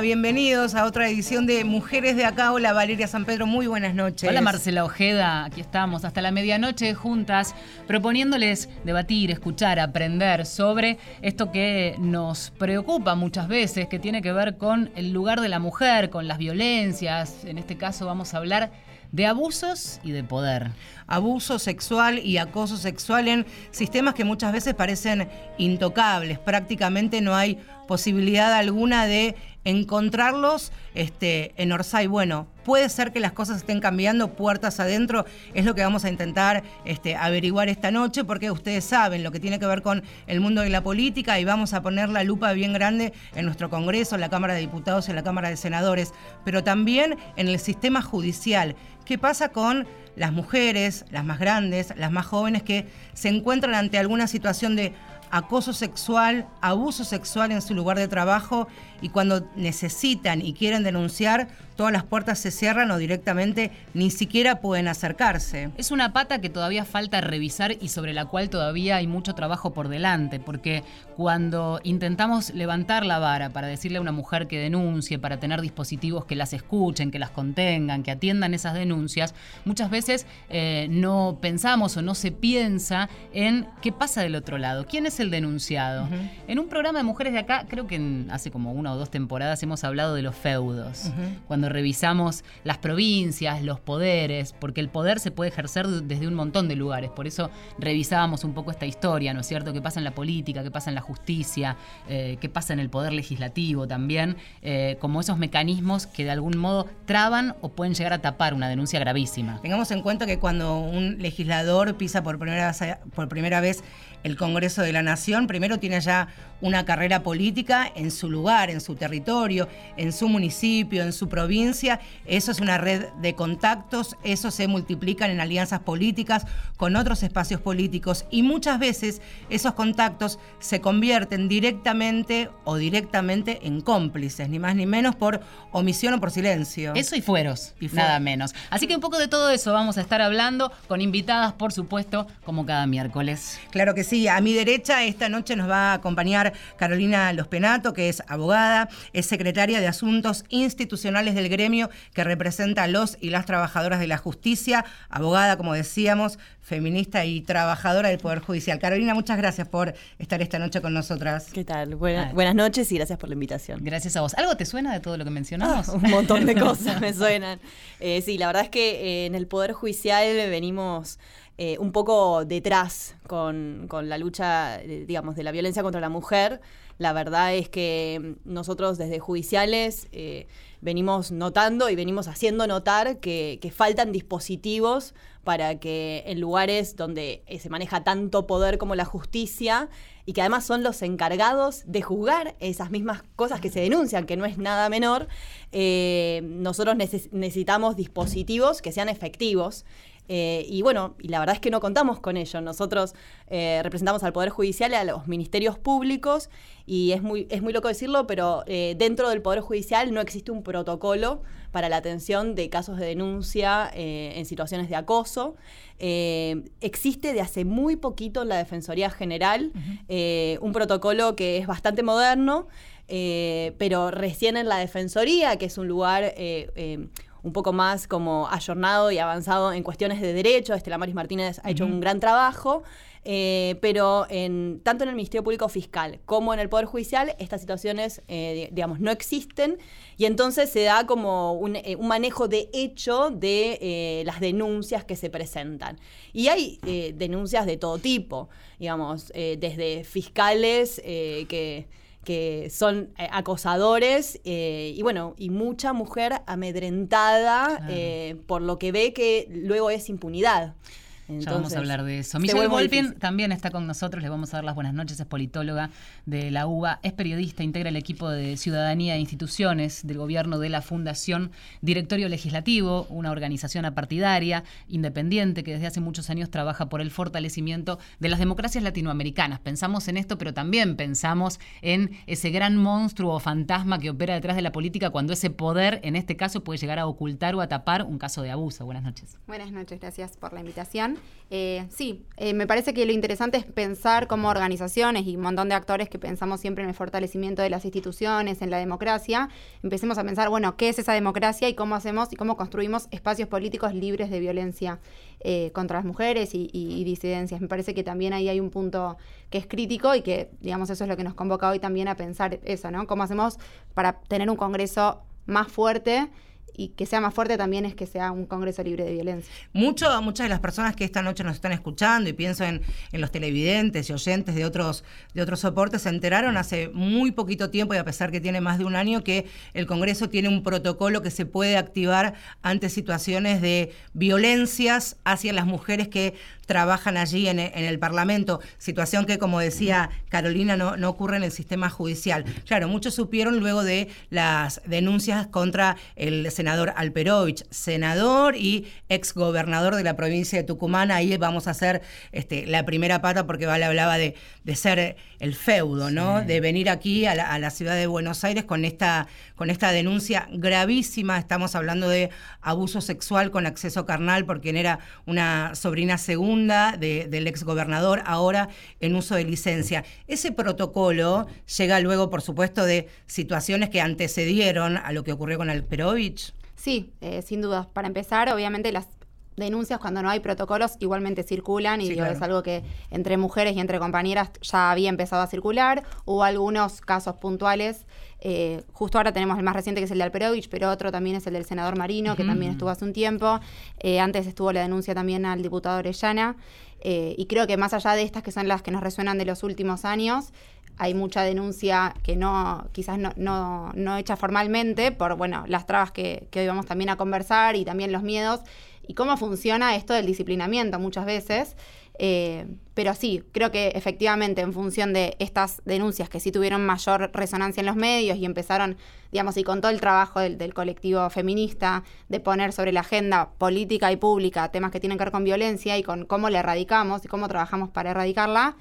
Bienvenidos a otra edición de Mujeres de Acá. Hola Valeria San Pedro, muy buenas noches. Hola Marcela Ojeda, aquí estamos hasta la medianoche juntas proponiéndoles debatir, escuchar, aprender sobre esto que nos preocupa muchas veces, que tiene que ver con el lugar de la mujer, con las violencias. En este caso vamos a hablar de abusos y de poder. Abuso sexual y acoso sexual en sistemas que muchas veces parecen intocables. Prácticamente no hay posibilidad alguna de encontrarlos este, en Orsay. Bueno, puede ser que las cosas estén cambiando puertas adentro, es lo que vamos a intentar este, averiguar esta noche, porque ustedes saben lo que tiene que ver con el mundo de la política y vamos a poner la lupa bien grande en nuestro Congreso, en la Cámara de Diputados, en la Cámara de Senadores, pero también en el sistema judicial. ¿Qué pasa con las mujeres, las más grandes, las más jóvenes que se encuentran ante alguna situación de acoso sexual, abuso sexual en su lugar de trabajo y cuando necesitan y quieren denunciar, todas las puertas se cierran o directamente ni siquiera pueden acercarse. Es una pata que todavía falta revisar y sobre la cual todavía hay mucho trabajo por delante, porque cuando intentamos levantar la vara para decirle a una mujer que denuncie, para tener dispositivos que las escuchen, que las contengan, que atiendan esas denuncias, muchas veces eh, no pensamos o no se piensa en qué pasa del otro lado, quién es el denunciado. En un programa de mujeres de acá, creo que hace como una o dos temporadas hemos hablado de los feudos, cuando revisamos las provincias, los poderes, porque el poder se puede ejercer desde un montón de lugares, por eso revisábamos un poco esta historia, ¿no es cierto? ¿Qué pasa en la política, qué pasa en la justicia, eh, qué pasa en el poder legislativo también, eh, como esos mecanismos que de algún modo traban o pueden llegar a tapar una denuncia gravísima. Tengamos en cuenta que cuando un legislador pisa por primera, por primera vez el Congreso de la Nación, primero tiene ya una carrera política en su lugar, en su territorio, en su municipio, en su provincia. Eso es una red de contactos, eso se multiplican en alianzas políticas con otros espacios políticos y muchas veces esos contactos se convierten directamente o directamente en cómplices, ni más ni menos por omisión o por silencio. Eso y fueros, y nada menos. Así que un poco de todo eso vamos a estar hablando con invitadas, por supuesto, como cada miércoles. Claro que sí sí, a mi derecha esta noche nos va a acompañar Carolina Lospenato, que es abogada, es secretaria de Asuntos Institucionales del gremio que representa a los y las trabajadoras de la justicia, abogada, como decíamos, feminista y trabajadora del Poder Judicial. Carolina, muchas gracias por estar esta noche con nosotras. ¿Qué tal? buenas noches y gracias por la invitación. Gracias a vos. ¿Algo te suena de todo lo que mencionamos? Ah, un montón de cosas me suenan. Eh, sí, la verdad es que eh, en el Poder Judicial venimos eh, un poco detrás con, la lucha, digamos, de la violencia contra la mujer. La verdad es que nosotros desde judiciales eh, venimos notando y venimos haciendo notar que, faltan dispositivos para que en lugares donde eh, se maneja tanto poder como la justicia y que además son los encargados de juzgar esas mismas cosas que se denuncian, que no es nada menor, nosotros necesitamos dispositivos que sean efectivos eh, y bueno, y la verdad es que no contamos con ello. Nosotros eh, representamos al Poder Judicial y a los ministerios públicos, y es muy, es muy loco decirlo, pero eh, dentro del Poder Judicial no existe un protocolo para la atención de casos de denuncia en situaciones de acoso. existe de hace muy poquito en la Defensoría General un protocolo que es bastante moderno. pero recién en la Defensoría, que es un lugar un poco más como ayornado y avanzado en cuestiones de derecho. Estela Maris Martínez ha hecho un gran trabajo. Eh, pero en, tanto en el Ministerio Público Fiscal como en el Poder Judicial, estas situaciones, eh, digamos, no existen y entonces se da como un, eh, manejo de hecho de las denuncias que se presentan. Y hay denuncias de todo tipo, digamos, desde fiscales que que son eh, acosadores eh, y bueno, y mucha mujer amedrentada eh, por lo que ve que luego es impunidad ya vamos a hablar de eso. Michelle Wolpin también está con nosotros, le vamos a dar las buenas noches, es politóloga de la UBA, es periodista, integra el equipo de Ciudadanía e Instituciones del gobierno de la Fundación Directorio Legislativo, una organización apartidaria, independiente, que desde hace muchos años trabaja por el fortalecimiento de las democracias latinoamericanas. Pensamos en esto, pero también pensamos en ese gran monstruo o fantasma que opera detrás de la política cuando ese poder, en este caso, puede llegar a ocultar o a tapar un caso de abuso. Buenas noches. Buenas noches, gracias por la invitación. Eh, sí, eh, me parece que lo interesante es pensar como organizaciones y un montón de actores que pensamos siempre en el fortalecimiento de las instituciones, en la democracia, empecemos a pensar, bueno, ¿qué es esa democracia y cómo hacemos y cómo construimos espacios políticos libres de violencia eh, contra las mujeres y, y, disidencias? Me parece que también ahí hay un punto que es crítico y que, digamos, eso es lo que nos convoca hoy también a pensar eso, ¿no? ¿Cómo hacemos para tener un Congreso más fuerte? Y que sea más fuerte también es que sea un Congreso libre de violencia. Mucho, muchas de las personas que esta noche nos están escuchando y pienso en, los televidentes y oyentes de otros, de otros soportes se enteraron hace muy poquito tiempo y a pesar que tiene más de un año que el Congreso tiene un protocolo que se puede activar ante situaciones de violencias hacia las mujeres que trabajan allí en, el Parlamento, situación que, como decía Carolina, no, no ocurre en el sistema judicial. Claro, muchos supieron luego de las denuncias contra el senador Alperovich, senador y exgobernador de la provincia de Tucumán. Ahí vamos a hacer este, la primera pata porque Vale hablaba de, de ser el feudo, ¿no? De venir aquí a la, ciudad de Buenos Aires con esta, con esta denuncia gravísima. Estamos hablando de abuso sexual con acceso carnal por quien era una sobrina segunda del ex gobernador, ahora en uso de licencia. Ese protocolo llega luego, por supuesto, de situaciones que antecedieron a lo que ocurrió con Alperovich. Sí, eh, sin duda. Para empezar, obviamente las denuncias cuando no hay protocolos igualmente circulan y es algo que entre mujeres y entre compañeras ya había empezado a circular. Hubo algunos casos puntuales. Eh, justo ahora tenemos el más reciente que es el de Alperovich, pero otro también es el del senador Marino, que también estuvo hace un tiempo. Eh, antes estuvo la denuncia también al diputado Orellana. Eh, y creo que más allá de estas que son las que nos resuenan de los últimos años, hay mucha denuncia que no, quizás no, no, no hecha formalmente por bueno, las trabas que, que hoy vamos también a conversar y también los miedos y cómo funciona esto del disciplinamiento muchas veces. Eh, pero sí, creo que efectivamente en función de estas denuncias que sí tuvieron mayor resonancia en los medios y empezaron, digamos, y con todo el trabajo del, del, colectivo feminista de poner sobre la agenda política y pública temas que tienen que ver con violencia y con cómo la erradicamos y cómo trabajamos para erradicarla,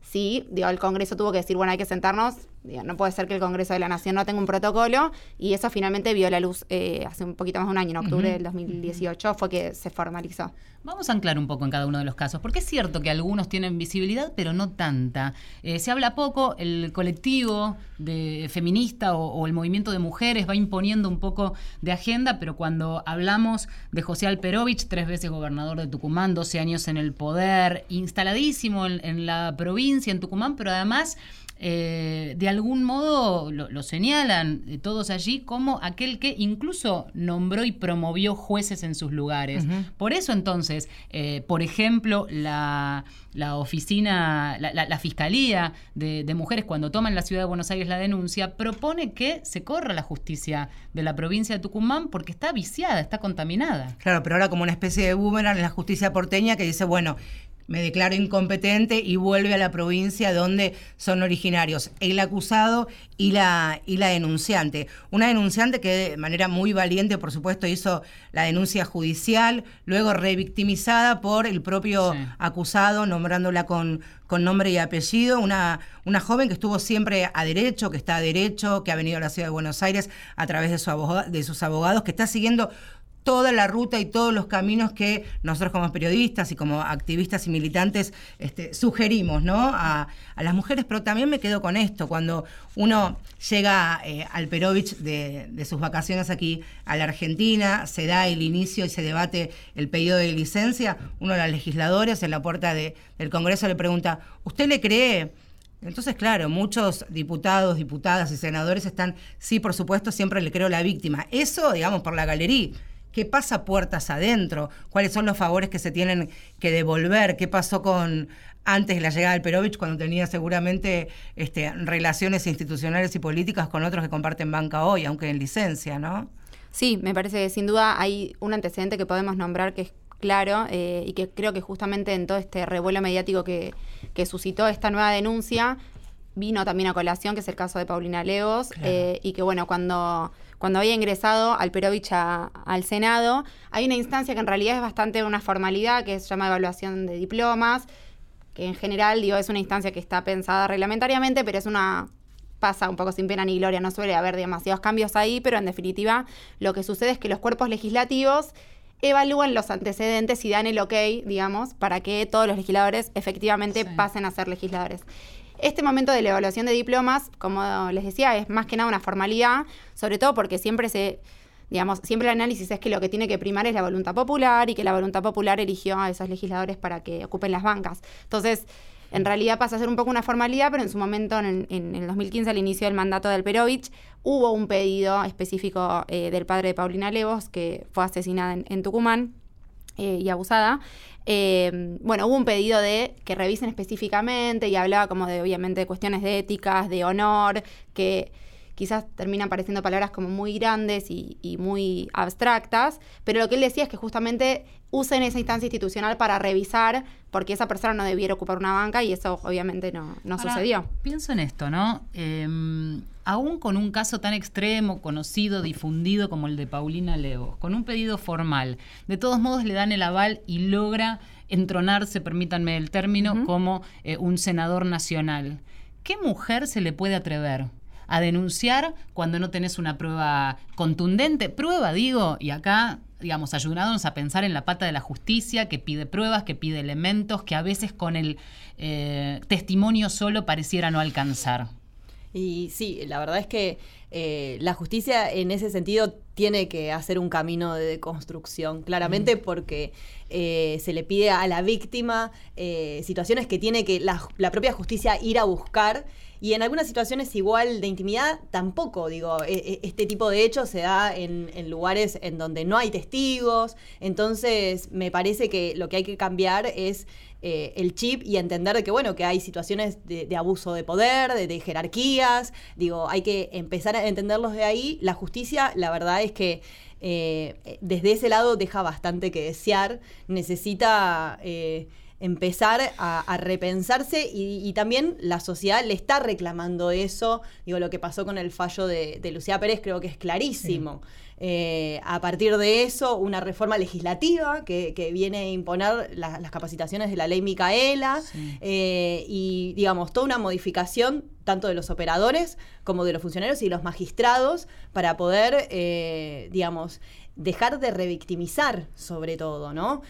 sí, digo, el Congreso tuvo que decir, bueno, hay que sentarnos, no puede ser que el Congreso de la Nación no tenga un protocolo, y eso finalmente vio la luz eh, hace un poquito más de un año, en octubre del 2018, fue que se formalizó. Vamos a anclar un poco en cada uno de los casos, porque es cierto que algunos tienen visibilidad, pero no tanta. Eh, se habla poco, el colectivo de feminista o, el movimiento de mujeres va imponiendo un poco de agenda, pero cuando hablamos de José Alperovich, tres veces gobernador de Tucumán, 12 años en el poder, instaladísimo en la provincia, en Tucumán, pero además eh, de algún modo lo, señalan eh, todos allí como aquel que incluso nombró y promovió jueces en sus lugares. Por eso entonces, eh, por ejemplo, la, oficina, la, Fiscalía de, de, Mujeres, cuando toma en la ciudad de Buenos Aires la denuncia, propone que se corra la justicia de la provincia de Tucumán porque está viciada, está contaminada. Claro, pero ahora como una especie de boomerang en la justicia porteña que dice, bueno, me declaro incompetente y vuelve a la provincia donde son originarios. El acusado y la, y la denunciante. Una denunciante que de manera muy valiente, por supuesto, hizo la denuncia judicial, luego revictimizada por el propio acusado, nombrándola con, con nombre y apellido, una, una joven que estuvo siempre a derecho, que está a derecho, que ha venido a la ciudad de Buenos Aires a través de, su de sus abogados, que está siguiendo toda la ruta y todos los caminos que nosotros como periodistas y como activistas y militantes este, sugerimos ¿no? a, las mujeres, pero también me quedo con esto, cuando uno llega eh, al Perovich de, sus vacaciones aquí a la Argentina, se da el inicio y se debate el pedido de licencia, uno de los legisladores en la puerta del Congreso le pregunta, ¿usted le cree? Entonces, claro, muchos diputados, diputadas y senadores están, sí, por supuesto, siempre le creo la víctima. Eso, digamos, por la galería qué pasa puertas adentro, cuáles son los favores que se tienen que devolver, qué pasó con antes de la llegada del Perovich, cuando tenía seguramente este, relaciones institucionales y políticas con otros que comparten banca hoy, aunque en licencia, ¿no? Sí, me parece que sin duda hay un antecedente que podemos nombrar que es claro eh, y que creo que justamente en todo este revuelo mediático que, que suscitó esta nueva denuncia vino también a colación, que es el caso de Paulina Leos, eh, y que bueno, cuando cuando había ingresado Alperovich al Senado, hay una instancia que en realidad es bastante una formalidad, que se llama evaluación de diplomas, que en general digo, es una instancia que está pensada reglamentariamente, pero es una pasa un poco sin pena ni gloria, no suele haber demasiados cambios ahí, pero en definitiva lo que sucede es que los cuerpos legislativos evalúan los antecedentes y dan el ok, digamos, para que todos los legisladores efectivamente pasen a ser legisladores. Este momento de la evaluación de diplomas, como les decía, es más que nada una formalidad, sobre todo porque siempre se, digamos, siempre el análisis es que lo que tiene que primar es la voluntad popular y que la voluntad popular eligió a esos legisladores para que ocupen las bancas. Entonces, en realidad pasa a ser un poco una formalidad, pero en su momento, en, el 2015, al inicio del mandato del Perovich, hubo un pedido específico eh, del padre de Paulina Levos, que fue asesinada en, Tucumán eh, y abusada. Eh, bueno, hubo un pedido de que revisen específicamente y hablaba como de, obviamente, cuestiones de éticas, de honor, que quizás terminan pareciendo palabras como muy grandes y, muy abstractas, pero lo que él decía es que justamente usen esa instancia institucional para revisar porque esa persona no debiera ocupar una banca y eso obviamente no, sucedió. Pienso en esto, ¿no? Em, aún con un caso tan extremo, conocido, difundido como el de Paulina Leo, con un pedido formal, de todos modos le dan el aval y logra entronarse, permítanme el término, como eh, un senador nacional. ¿Qué mujer se le puede atrever a denunciar cuando no tenés una prueba contundente. Prueba, digo, y acá digamos, ayudándonos a pensar en la pata de la justicia, que pide pruebas, que pide elementos, que a veces con el eh, testimonio solo pareciera no alcanzar. Y sí, la verdad es que eh, la justicia en ese sentido tiene que hacer un camino de construcción, claramente porque eh, se le pide a la víctima situaciones que tiene que la propia justicia ir a buscar y en algunas situaciones igual de intimidad tampoco, digo, e, e, este tipo de hechos se da en, lugares en donde no hay testigos, entonces me parece que lo que hay que cambiar es eh, el chip y entender que, bueno, que hay situaciones de, abuso de poder, de, jerarquías, digo, hay que empezar a entenderlos de ahí. La justicia, la verdad es que eh, desde ese lado deja bastante que desear, necesita... Eh, empezar a, repensarse y, también la sociedad le está reclamando eso. Digo, lo que pasó con el fallo de, Lucía Pérez creo que es clarísimo. Eh, a partir de eso, una reforma legislativa que, viene a imponer las capacitaciones de la ley Micaela eh, y, digamos, toda una modificación tanto de los operadores como de los funcionarios y los magistrados para poder, eh, digamos, dejar de revictimizar sobre todo, ¿no?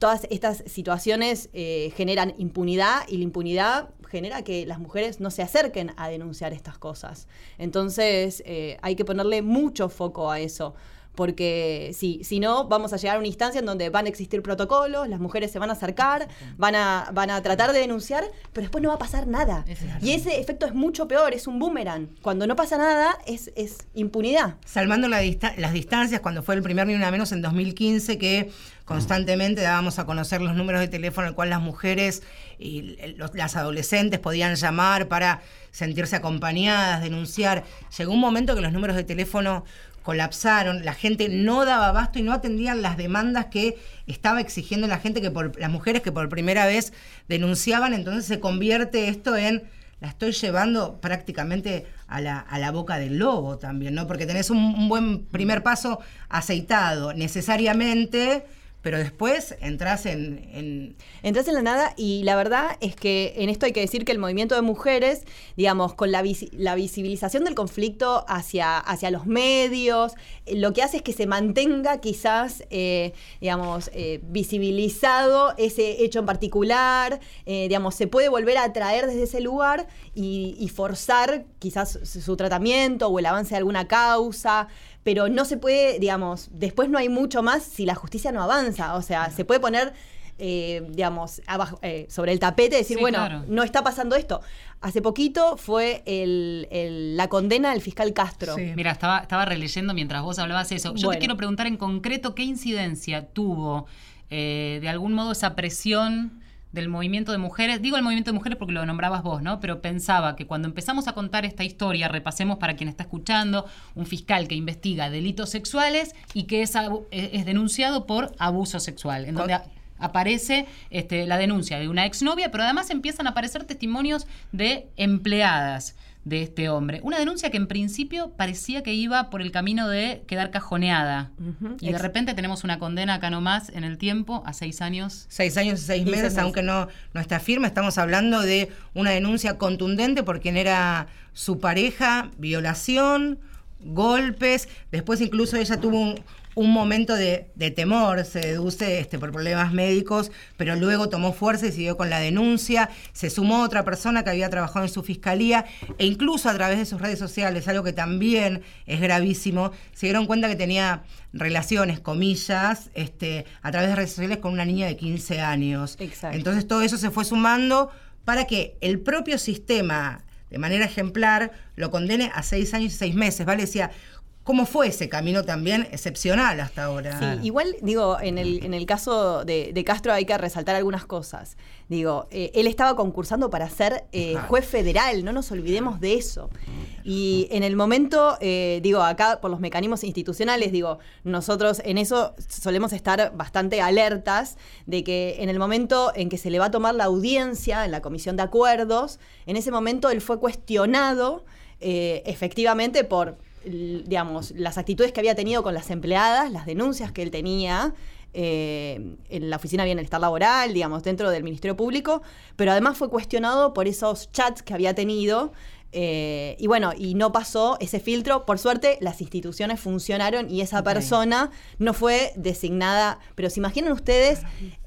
Todas estas situaciones eh, generan impunidad y la impunidad genera que las mujeres no se acerquen a denunciar estas cosas. Entonces eh, hay que ponerle mucho foco a eso porque si, si no, vamos a llegar a una instancia en donde van a existir protocolos, las mujeres se van a acercar, van a, van a tratar de denunciar, pero después no va a pasar nada. y ese efecto es mucho peor, es un boomerang. Cuando no pasa nada, es, es impunidad. Salvando las distancias, cuando fue el primer Ni Una Menos en 2015, que constantemente dábamos a conocer los números de teléfono al cual las mujeres y las adolescentes podían llamar para sentirse acompañadas, denunciar. Llegó un momento que los números de teléfono colapsaron, la gente no daba abasto y no atendían las demandas que estaba exigiendo la gente que por las mujeres que por primera vez denunciaban, entonces se convierte esto en la estoy llevando prácticamente a la, a la boca del lobo también, ¿no? Porque tenés un buen primer paso aceitado, necesariamente pero después entras en, en, Entras en la nada y la verdad es que en esto hay que decir que el movimiento de mujeres, digamos, con la, visibilización del conflicto hacia, hacia los medios, eh, lo que hace es que se mantenga quizás, eh, digamos, eh, visibilizado ese hecho en particular, digamos, se puede volver a atraer desde ese lugar y, y forzar quizás su tratamiento o el avance de alguna causa pero no se puede, digamos, después no hay mucho más si la justicia no avanza. O sea, se puede poner, eh, digamos, abajo, eh, sobre el tapete y decir, bueno, no está pasando esto. Hace poquito fue la condena del fiscal Castro. Mira, estaba, estaba releyendo mientras vos hablabas eso. Yo te quiero preguntar en concreto qué incidencia tuvo eh, de algún modo esa presión del movimiento de mujeres, digo el movimiento de mujeres porque lo nombrabas vos, ¿no? Pero pensaba que cuando empezamos a contar esta historia, repasemos para quien está escuchando, un fiscal que investiga delitos sexuales y que es, es denunciado por abuso sexual, en donde aparece este, la denuncia de una exnovia, pero además empiezan a aparecer testimonios de empleadas de este hombre. Una denuncia que en principio parecía que iba por el camino de quedar cajoneada. Y de repente tenemos una condena acá nomás en el tiempo a seis años. Seis años y seis meses, aunque no, no está firme. Estamos hablando de una denuncia contundente por quien era su pareja, violación, golpes. Después incluso ella tuvo un momento de, temor, se deduce este, por problemas médicos, pero luego tomó fuerza y siguió con la denuncia. Se sumó otra persona que había trabajado en su fiscalía e incluso a través de sus redes sociales, algo que también es gravísimo, se dieron cuenta que tenía relaciones, comillas, este, a través de redes sociales con una niña de 15 años. Entonces todo eso se fue sumando para que el propio sistema de manera ejemplar lo condene a seis años y seis meses, ¿vale? Decía, ¿Cómo fue ese camino también excepcional hasta ahora? Sí, igual, digo, en el, en el caso de, Castro hay que resaltar algunas cosas. Digo, eh, él estaba concursando para ser eh, juez federal, no nos olvidemos de eso. Y en el momento, eh, digo, acá por los mecanismos institucionales, digo, nosotros en eso solemos estar bastante alertas de que en el momento en que se le va a tomar la audiencia en la comisión de acuerdos, en ese momento él fue cuestionado efectivamente por digamos, las actitudes que había tenido con las empleadas, las denuncias que él tenía eh, en la Oficina de Bienestar Laboral, digamos, dentro del Ministerio Público, pero además fue cuestionado por esos chats que había tenido. Eh, y bueno, y no pasó ese filtro. Por suerte, las instituciones funcionaron y esa persona no fue designada. Pero se imaginan ustedes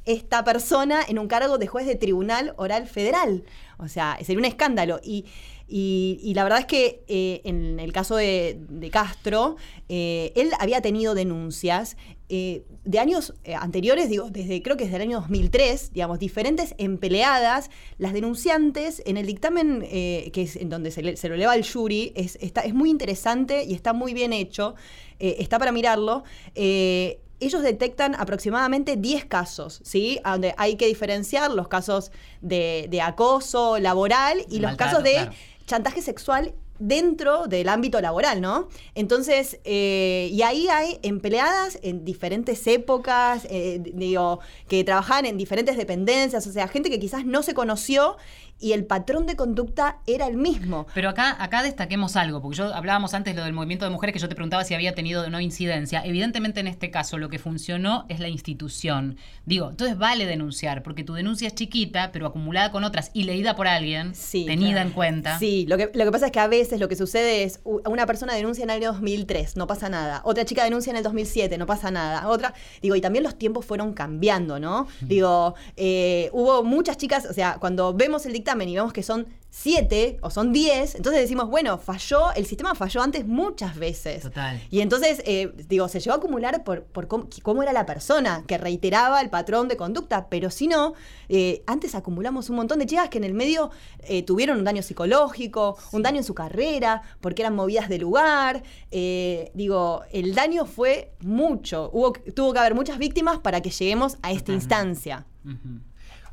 esta persona en un cargo de juez de tribunal oral federal. O sea, sería un escándalo. Y y, la verdad es que eh, en el caso de, Castro, eh, él había tenido denuncias eh, de años anteriores, digo, desde creo que desde el año 2003, digamos, diferentes empleadas, las denunciantes, en el dictamen que es en donde se, lo eleva al jury, es, está, es muy interesante y está muy bien hecho, está para mirarlo ellos detectan aproximadamente 10 casos, ¿sí? Donde hay que diferenciar los casos de, acoso laboral y los casos de chantaje sexual dentro del ámbito laboral, ¿no? Entonces, eh, y ahí hay empleadas en diferentes épocas, eh, digo, que trabajan en diferentes dependencias, o sea, gente que quizás no se conoció y el patrón de conducta era el mismo. Pero acá, acá destaquemos algo, porque yo hablábamos antes lo del movimiento de mujeres que yo te preguntaba si había tenido o no incidencia. Evidentemente en este caso lo que funcionó es la institución. Digo, entonces vale denunciar, porque tu denuncia es chiquita, pero acumulada con otras y leída por alguien, tenida en cuenta. Sí, lo que, lo que pasa es que a veces lo que sucede es una persona denuncia en el año 2003, no pasa nada. Otra chica denuncia en el 2007, no pasa nada. Otra, digo, y también los tiempos fueron cambiando, ¿no? Digo, eh, hubo muchas chicas, o sea, cuando vemos el dictamen, y vemos que son siete o son diez, entonces decimos, bueno, falló, el sistema falló antes muchas veces. Total. Y entonces, eh, digo, se llegó a acumular por, por cómo, era la persona que reiteraba el patrón de conducta, pero si no, eh, antes acumulamos un montón de chicas que en el medio eh, tuvieron un daño psicológico, un daño en su carrera, porque eran movidas de lugar. digo, el daño fue mucho. Hubo, tuvo que haber muchas víctimas para que lleguemos a esta instancia.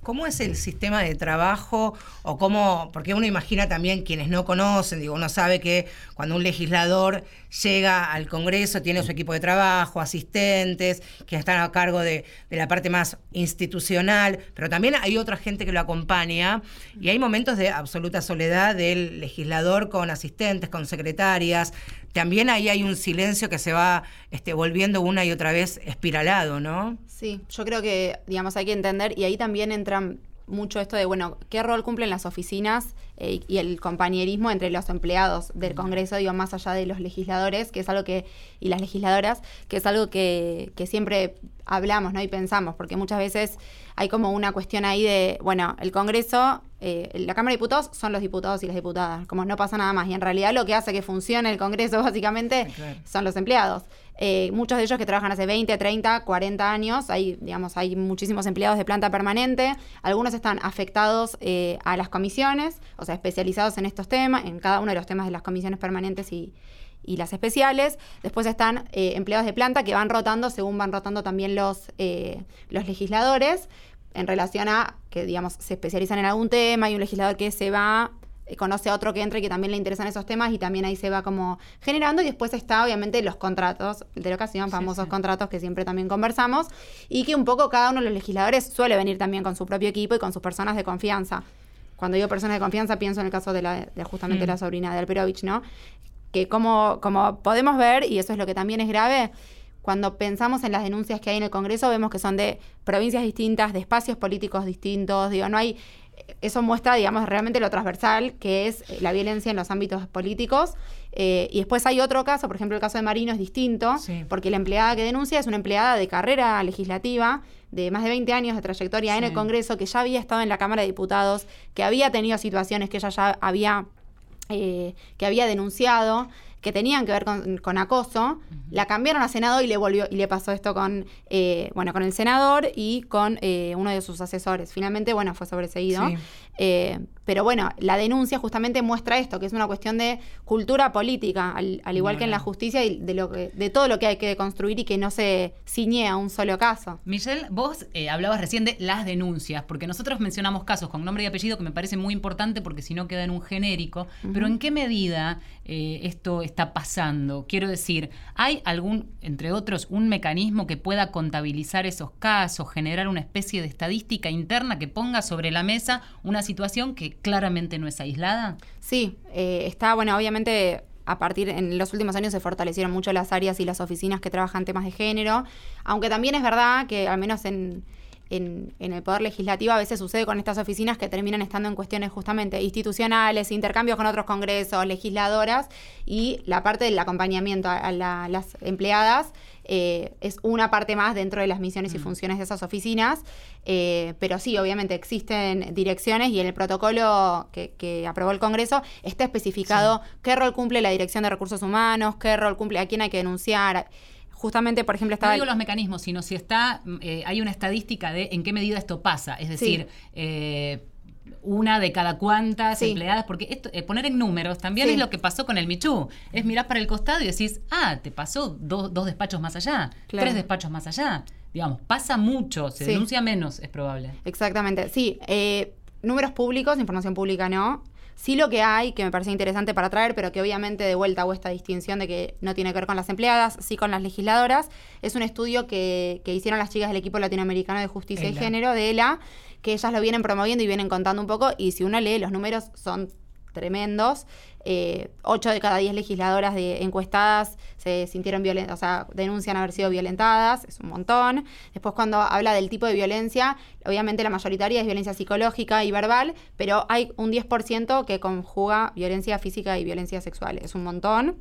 ¿Cómo es el sistema de trabajo o cómo, porque uno imagina también quienes no conocen, digo, uno sabe que cuando un legislador llega al Congreso tiene su equipo de trabajo, asistentes, que están a cargo de, la parte más institucional, pero también hay otra gente que lo acompaña y hay momentos de absoluta soledad del legislador con asistentes, con secretarias. También ahí hay un silencio que se va este, volviendo una y otra vez espiralado, ¿no? Sí, yo creo que, digamos, hay que entender, y ahí también mucho esto de, bueno, qué rol cumplen las oficinas eh, y el compañerismo entre los empleados del Congreso, digo, más allá de los legisladores, que es algo que, y las legisladoras, que es algo que, que siempre hablamos, ¿no? Y pensamos, porque muchas veces hay como una cuestión ahí de, bueno, el Congreso, eh, la Cámara de Diputados son los diputados y las diputadas, como no pasa nada más. Y en realidad lo que hace que funcione el Congreso básicamente son los empleados. Eh, muchos de ellos que trabajan hace 20, 30, 40 años, hay, digamos, hay muchísimos empleados de planta permanente, algunos están afectados eh, a las comisiones, o sea, especializados en estos temas, en cada uno de los temas de las comisiones permanentes y, y las especiales. Después están eh, empleados de planta que van rotando según van rotando también los, los legisladores en relación a que, digamos, se especializan en algún tema y un legislador que se va conoce a otro que entra y que también le interesan esos temas y también ahí se va como generando y después está obviamente los contratos de la ocasión, famosos contratos que siempre también conversamos y que un poco cada uno de los legisladores suele venir también con su propio equipo y con sus personas de confianza. Cuando digo personas de confianza pienso en el caso de, la, de justamente mm. la sobrina de Alperovich, ¿no? que como, como podemos ver, y eso es lo que también es grave, cuando pensamos en las denuncias que hay en el Congreso, vemos que son de provincias distintas, de espacios políticos distintos, digo, no hay eso muestra, digamos, realmente lo transversal que es eh, la violencia en los ámbitos políticos. Eh, y después hay otro caso, por ejemplo, el caso de Marino es distinto, porque la empleada que denuncia es una empleada de carrera legislativa, de más de 20 años de trayectoria en el Congreso, que ya había estado en la Cámara de Diputados, que había tenido situaciones que ella ya había, eh, que había denunciado que tenían que ver con, acoso, la cambiaron a Senado y le volvió y le pasó esto con eh, bueno con el senador y con eh, uno de sus asesores. Finalmente, bueno, fue sobreseído. Eh, pero bueno, la denuncia justamente muestra esto, que es una cuestión de cultura política, al, igual que en la justicia y de, lo que, de todo lo que hay que construir y que no se ciñe a un solo caso. Michelle, vos eh, hablabas recién de las denuncias, porque nosotros mencionamos casos con nombre y apellido que me parece muy importante porque si no queda en un genérico, pero ¿en qué medida eh, esto está pasando? Quiero decir, ¿hay algún, entre otros, un mecanismo que pueda contabilizar esos casos, generar una especie de estadística interna que ponga sobre la mesa una situación que claramente no es aislada? Sí, eh, está, bueno, obviamente a partir, en los últimos años se fortalecieron mucho las áreas y las oficinas que trabajan temas de género, aunque también es verdad que al menos en, en, el Poder Legislativo a veces sucede con estas oficinas que terminan estando en cuestiones justamente institucionales, intercambios con otros congresos, legisladoras y la parte del acompañamiento a, las empleadas eh, es una parte más dentro de las misiones y mm. funciones de esas oficinas. Eh, pero sí, obviamente existen direcciones y en el protocolo que, aprobó el Congreso está especificado qué rol cumple la Dirección de Recursos Humanos, qué rol cumple, a quién hay que denunciar justamente, por ejemplo, estaba... No digo los mecanismos, sino si está, eh, hay una estadística de en qué medida esto pasa. Es decir, eh, una de cada cuantas empleadas, porque esto, eh, poner en números también es lo que pasó con el Michu. Es mirar para el costado y decís, ah, te pasó dos despachos más allá, tres despachos más allá. Digamos, pasa mucho, se denuncia menos, es probable. Exactamente, sí. números públicos, información pública no. Sí lo que hay, que me parece interesante para traer, pero que obviamente de vuelta hago esta distinción de que no tiene que ver con las empleadas, sí con las legisladoras, es un estudio que, hicieron las chicas del equipo latinoamericano de justicia y género, de ELA, que ellas lo vienen promoviendo y vienen contando un poco, y si uno lee los números son tremendos. Eh, ocho de cada diez legisladoras de encuestadas se sintieron violentas, o sea, denuncian haber sido violentadas, es un montón. Después cuando habla del tipo de violencia, obviamente la mayoritaria es violencia psicológica y verbal, pero hay un 10% que conjuga violencia física y violencia sexual, es un montón.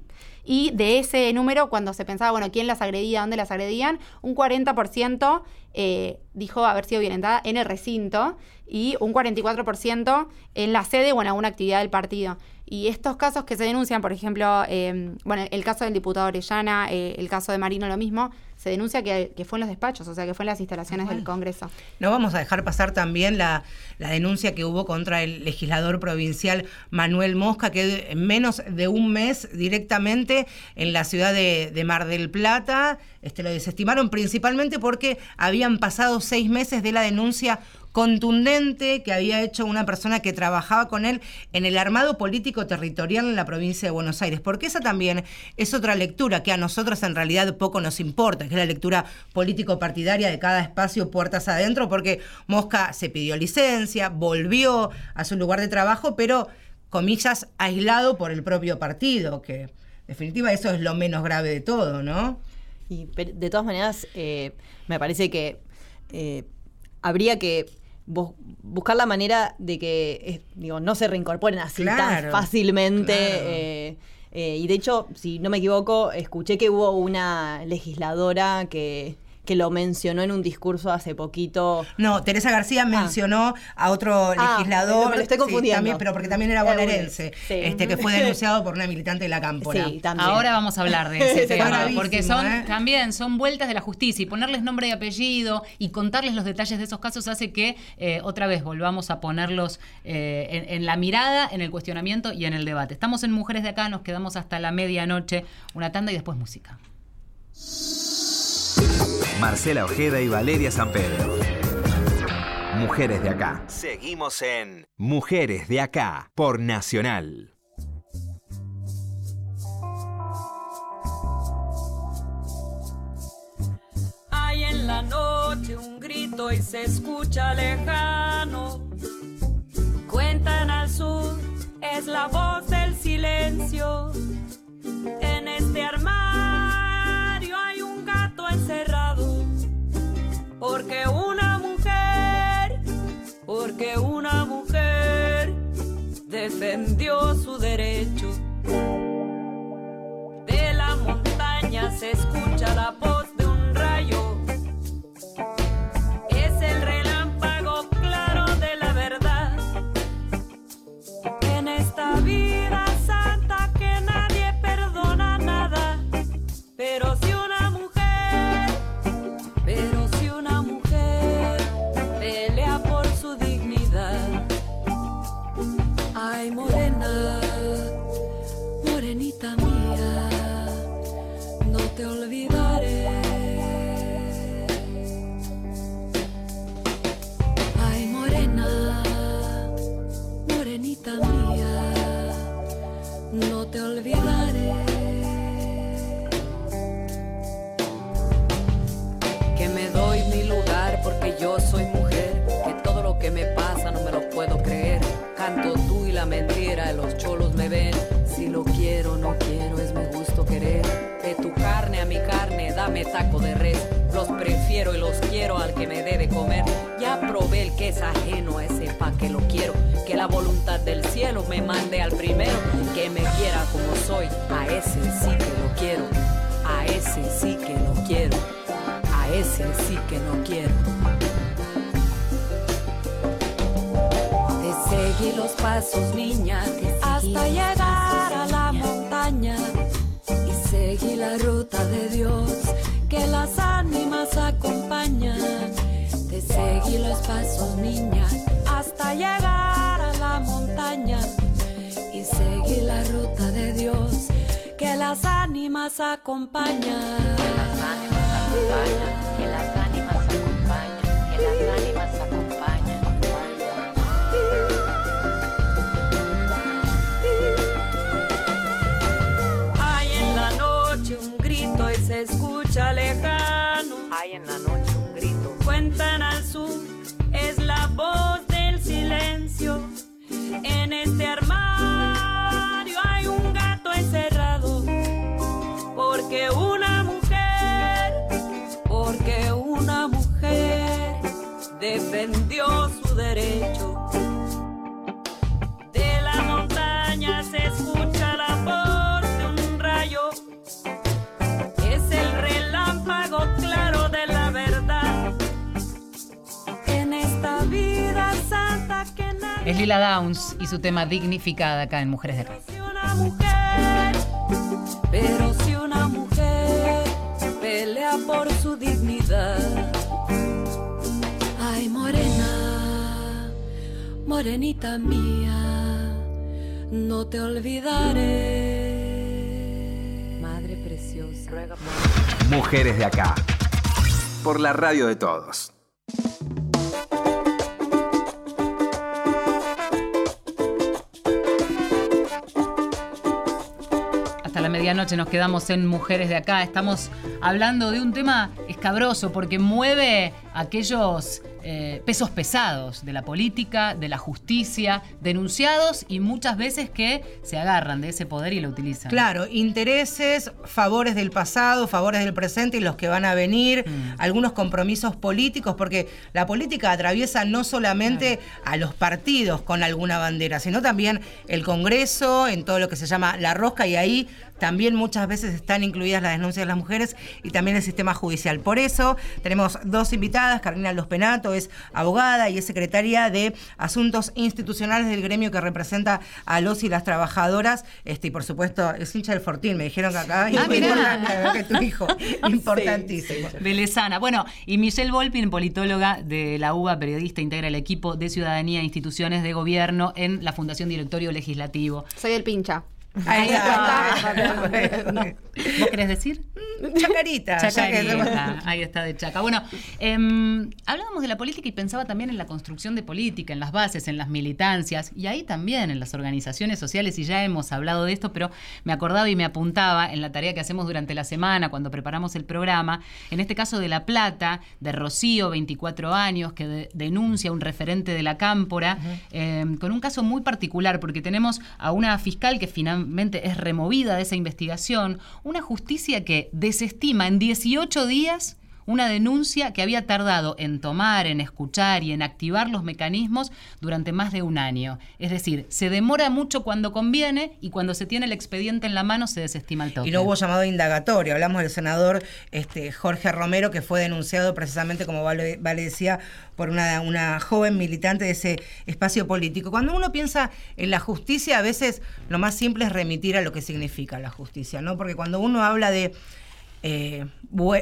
Y de ese número, cuando se pensaba, bueno, ¿quién las agredía? ¿Dónde las agredían? Un 40% eh, dijo haber sido violentada en el recinto y un 44% en la sede o en alguna actividad del partido. Y estos casos que se denuncian, por ejemplo, eh, bueno, el caso del diputado Orellana, eh, el caso de Marino, lo mismo, se denuncia que, fue en los despachos, o sea, que fue en las instalaciones del Congreso. No vamos a dejar pasar también la, denuncia que hubo contra el legislador provincial Manuel Mosca, que en menos de un mes directamente en la ciudad de, Mar del Plata este, lo desestimaron principalmente porque habían pasado seis meses de la denuncia contundente que había hecho una persona que trabajaba con él en el armado político territorial en la provincia de Buenos Aires, porque esa también es otra lectura que a nosotros en realidad poco nos importa, que es la lectura político-partidaria de cada espacio puertas adentro, porque Mosca se pidió licencia, volvió a su lugar de trabajo, pero comillas aislado por el propio partido, que en definitiva eso es lo menos grave de todo, ¿no? Y de todas maneras, eh, me parece que eh, habría que buscar la manera de que eh, digo, no se reincorporen así tan fácilmente. Eh, eh, y de hecho, si no me equivoco, escuché que hubo una legisladora que que lo mencionó en un discurso hace poquito. No, Teresa García ah. mencionó a otro ah, legislador. Me lo estoy confundiendo. también, pero porque también era bonaerense, este, que fue denunciado por una militante de la Cámpora. Sí, también. Ahora vamos a hablar de ese tema, porque son ¿eh? también son vueltas de la justicia y ponerles nombre y apellido y contarles los detalles de esos casos hace que eh, otra vez volvamos a ponerlos eh, en, la mirada, en el cuestionamiento y en el debate. Estamos en Mujeres de Acá, nos quedamos hasta la medianoche, una tanda y después música. Marcela Ojeda y Valeria San Pedro. Mujeres de acá. Seguimos en Mujeres de acá por Nacional. Hay en la noche un grito y se escucha lejano. Cuentan al sur, es la voz del silencio. En este armario Porque una mujer, porque una mujer defendió su derecho. De la montaña se escucha la voz las ánimas acompañan. que las ánimas acompañan, que las ánimas acompañan. Hay en la noche un grito y se escucha lejano. Hay en la noche un grito. Cuentan al sur, es la voz del silencio. En este defendió su derecho. De la montaña se escucha la voz de un rayo. Es el relámpago claro de la verdad. En esta vida santa que nadie Es Lila Downs y su tema Dignificada acá en Mujeres de si una mujer, pero si una mujer pelea por su dignidad. Morenita mía, no te olvidaré. Madre preciosa. Mujeres de acá. Por la radio de todos. Hasta la medianoche nos quedamos en Mujeres de Acá. Estamos hablando de un tema escabroso porque mueve aquellos eh, pesos pesados de la política, de la justicia, denunciados y muchas veces que se agarran de ese poder y lo utilizan. Claro, intereses, favores del pasado, favores del presente y los que van a venir, Mm. algunos compromisos políticos, porque la política atraviesa no solamente a los partidos con alguna bandera, sino también el Congreso, en todo lo que se llama la rosca, y ahí también muchas veces están incluidas las denuncias de las mujeres y también el sistema judicial. Por eso tenemos dos invitadas, Carolina Los Penato es abogada y es secretaria de Asuntos Institucionales del gremio que representa a los y las trabajadoras, este, y por supuesto es hincha del Fortín, me dijeron que acá, Ah, importante, que tu hijo, importantísimo. Velezana. Bueno, y Michelle Volpin, politóloga de la UBA, periodista, integra el equipo de Ciudadanía e Instituciones de Gobierno en la Fundación Directorio Legislativo. Soy el pincha. Ahí está. ¿Vos querés decir? Chacarita. ya que- Chacarita, ahí está de Chaca. Bueno, em, hablábamos de la política y pensaba también en la construcción de política, en las bases, en las militancias y ahí también en las organizaciones sociales y ya hemos hablado de esto, pero me acordaba y me apuntaba en la tarea que hacemos durante la semana cuando preparamos el programa, en este caso de La Plata, de Rocío, 24 años, que de- denuncia a un referente de la Cámpora, em, con un caso muy particular porque tenemos a una fiscal que es removida de esa investigación, una justicia que desestima en 18 días una denuncia que había tardado en tomar, en escuchar y en activar los mecanismos durante más de un año. Es decir, se demora mucho cuando conviene y cuando se tiene el expediente en la mano se desestima el toque. Y no hubo llamado indagatorio. Hablamos del senador este, Jorge Romero, que fue denunciado precisamente, como Vale, decía, por una joven militante de ese espacio político. Cuando uno piensa en la justicia, a veces lo más simple es remitir a lo que significa la justicia, ¿no? Porque cuando uno habla de eh,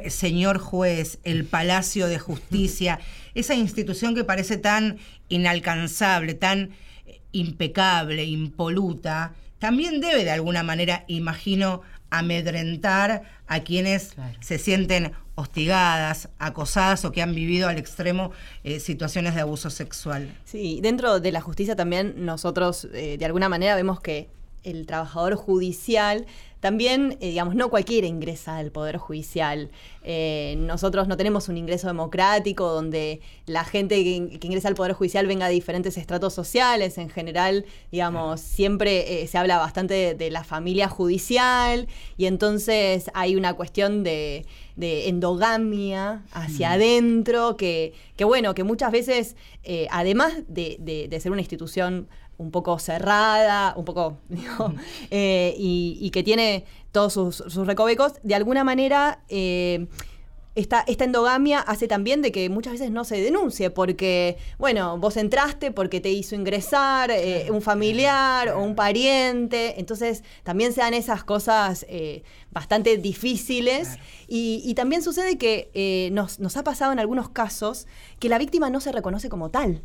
señor juez, el Palacio de Justicia, esa institución que parece tan inalcanzable, tan impecable, impoluta, también debe de alguna manera, imagino, amedrentar a quienes Claro. se sienten hostigadas, acosadas o que han vivido al extremo eh, situaciones de abuso sexual. Sí, dentro de la justicia también nosotros eh, de alguna manera vemos que el trabajador judicial también, eh, digamos, no cualquiera ingresa al Poder Judicial. Eh, nosotros no tenemos un ingreso democrático donde la gente que, que ingresa al Poder Judicial venga de diferentes estratos sociales. En general, digamos, siempre eh, se habla bastante de, de la familia judicial y entonces hay una cuestión de, de endogamia hacia adentro que, que, bueno, que muchas veces, además de, de- de ser una institución un poco cerrada, un poco, digo, eh, y, y que tiene todos sus, sus recovecos, de alguna manera eh, esta, esta endogamia hace también de que muchas veces no se denuncie, porque, bueno, vos entraste porque te hizo ingresar eh, un familiar o un pariente, entonces también se dan esas cosas eh, bastante difíciles. Y, y también sucede que eh, nos, nos ha pasado en algunos casos que la víctima no se reconoce como tal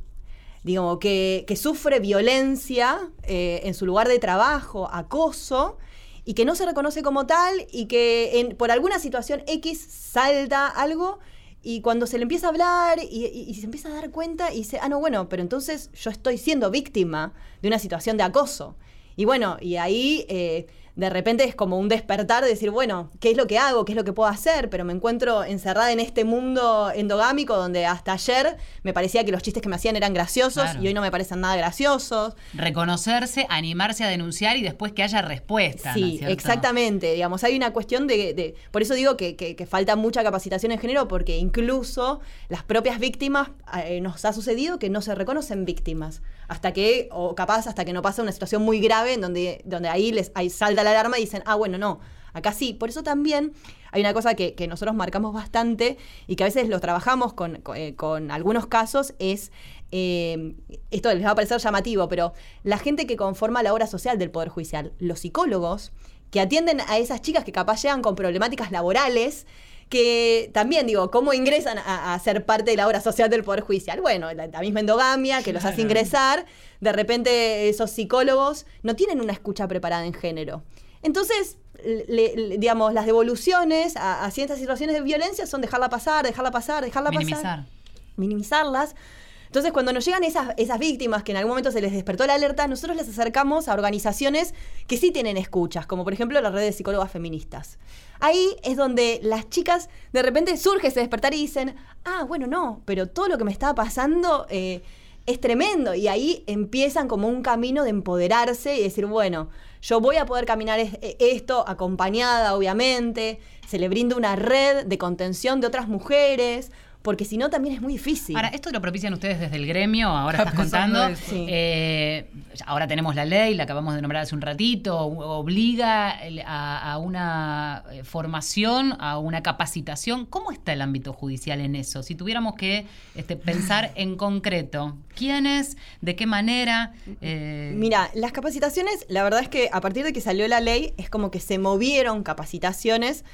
digo, que, que sufre violencia eh, en su lugar de trabajo, acoso, y que no se reconoce como tal y que por alguna situación X salta algo y cuando se le empieza a hablar y se empieza a dar cuenta y dice, ah, no, bueno, pero entonces yo estoy siendo víctima de una situación de acoso. Y bueno, y ahí eh, de repente es como un despertar de decir, bueno, ¿qué es lo que hago? ¿Qué es lo que puedo hacer? Pero me encuentro encerrada en este mundo endogámico donde hasta ayer me parecía que los chistes que me hacían eran graciosos Claro. y hoy no me parecen nada graciosos. Reconocerse, animarse a denunciar y después que haya respuesta. ¿no es Sí, cierto? exactamente. Digamos, hay una cuestión de. de- por eso digo que, que- que falta mucha capacitación en género, porque incluso las propias víctimas eh, nos ha sucedido que no se reconocen víctimas. Hasta que, o capaz hasta que no pasa una situación muy grave en donde, donde ahí les ahí salta la alarma y dicen, ah, bueno, no. Acá sí. Por eso también hay una cosa que, que nosotros marcamos bastante y que a veces lo trabajamos con, con, eh, algunos casos es eh, esto les va a parecer llamativo, pero la gente que conforma la obra social del Poder Judicial, los psicólogos, que atienden a esas chicas que capaz llegan con problemáticas laborales, que también digo, ¿cómo ingresan a, a ser parte de la obra social del Poder Judicial? Bueno, la, la misma endogamia que los hace ingresar, de repente esos psicólogos no tienen una escucha preparada en género. Entonces, le- le- digamos, las devoluciones a, hacia estas situaciones de violencia son dejarla pasar, dejarla pasar, dejarla pasar Minimizar. minimizarlas. Entonces, cuando nos llegan esas, esas víctimas que en algún momento se les despertó la alerta, nosotros les acercamos a organizaciones que sí tienen escuchas, como por ejemplo la red de psicólogas feministas. Ahí es donde las chicas de repente surge ese despertar y dicen, ah, bueno, no, pero todo lo que me estaba pasando eh, es tremendo. Y ahí empiezan como un camino de empoderarse y decir, bueno, yo voy a poder caminar eh, esto acompañada, obviamente. Se le brinda una red de contención de otras mujeres, porque si no también es muy difícil. Ahora, esto lo propician ustedes desde el gremio, ahora Está estás contando. Sí. Eh, ahora tenemos la ley, la acabamos de nombrar hace un ratito, obliga a una eh, formación, a una capacitación. ¿Cómo está el ámbito judicial en eso? Si tuviéramos que este, pensar en concreto, ¿quiénes? ¿De qué manera? Eh, Mira, las capacitaciones, la verdad es que a partir de que salió la ley, es como que se movieron capacitaciones,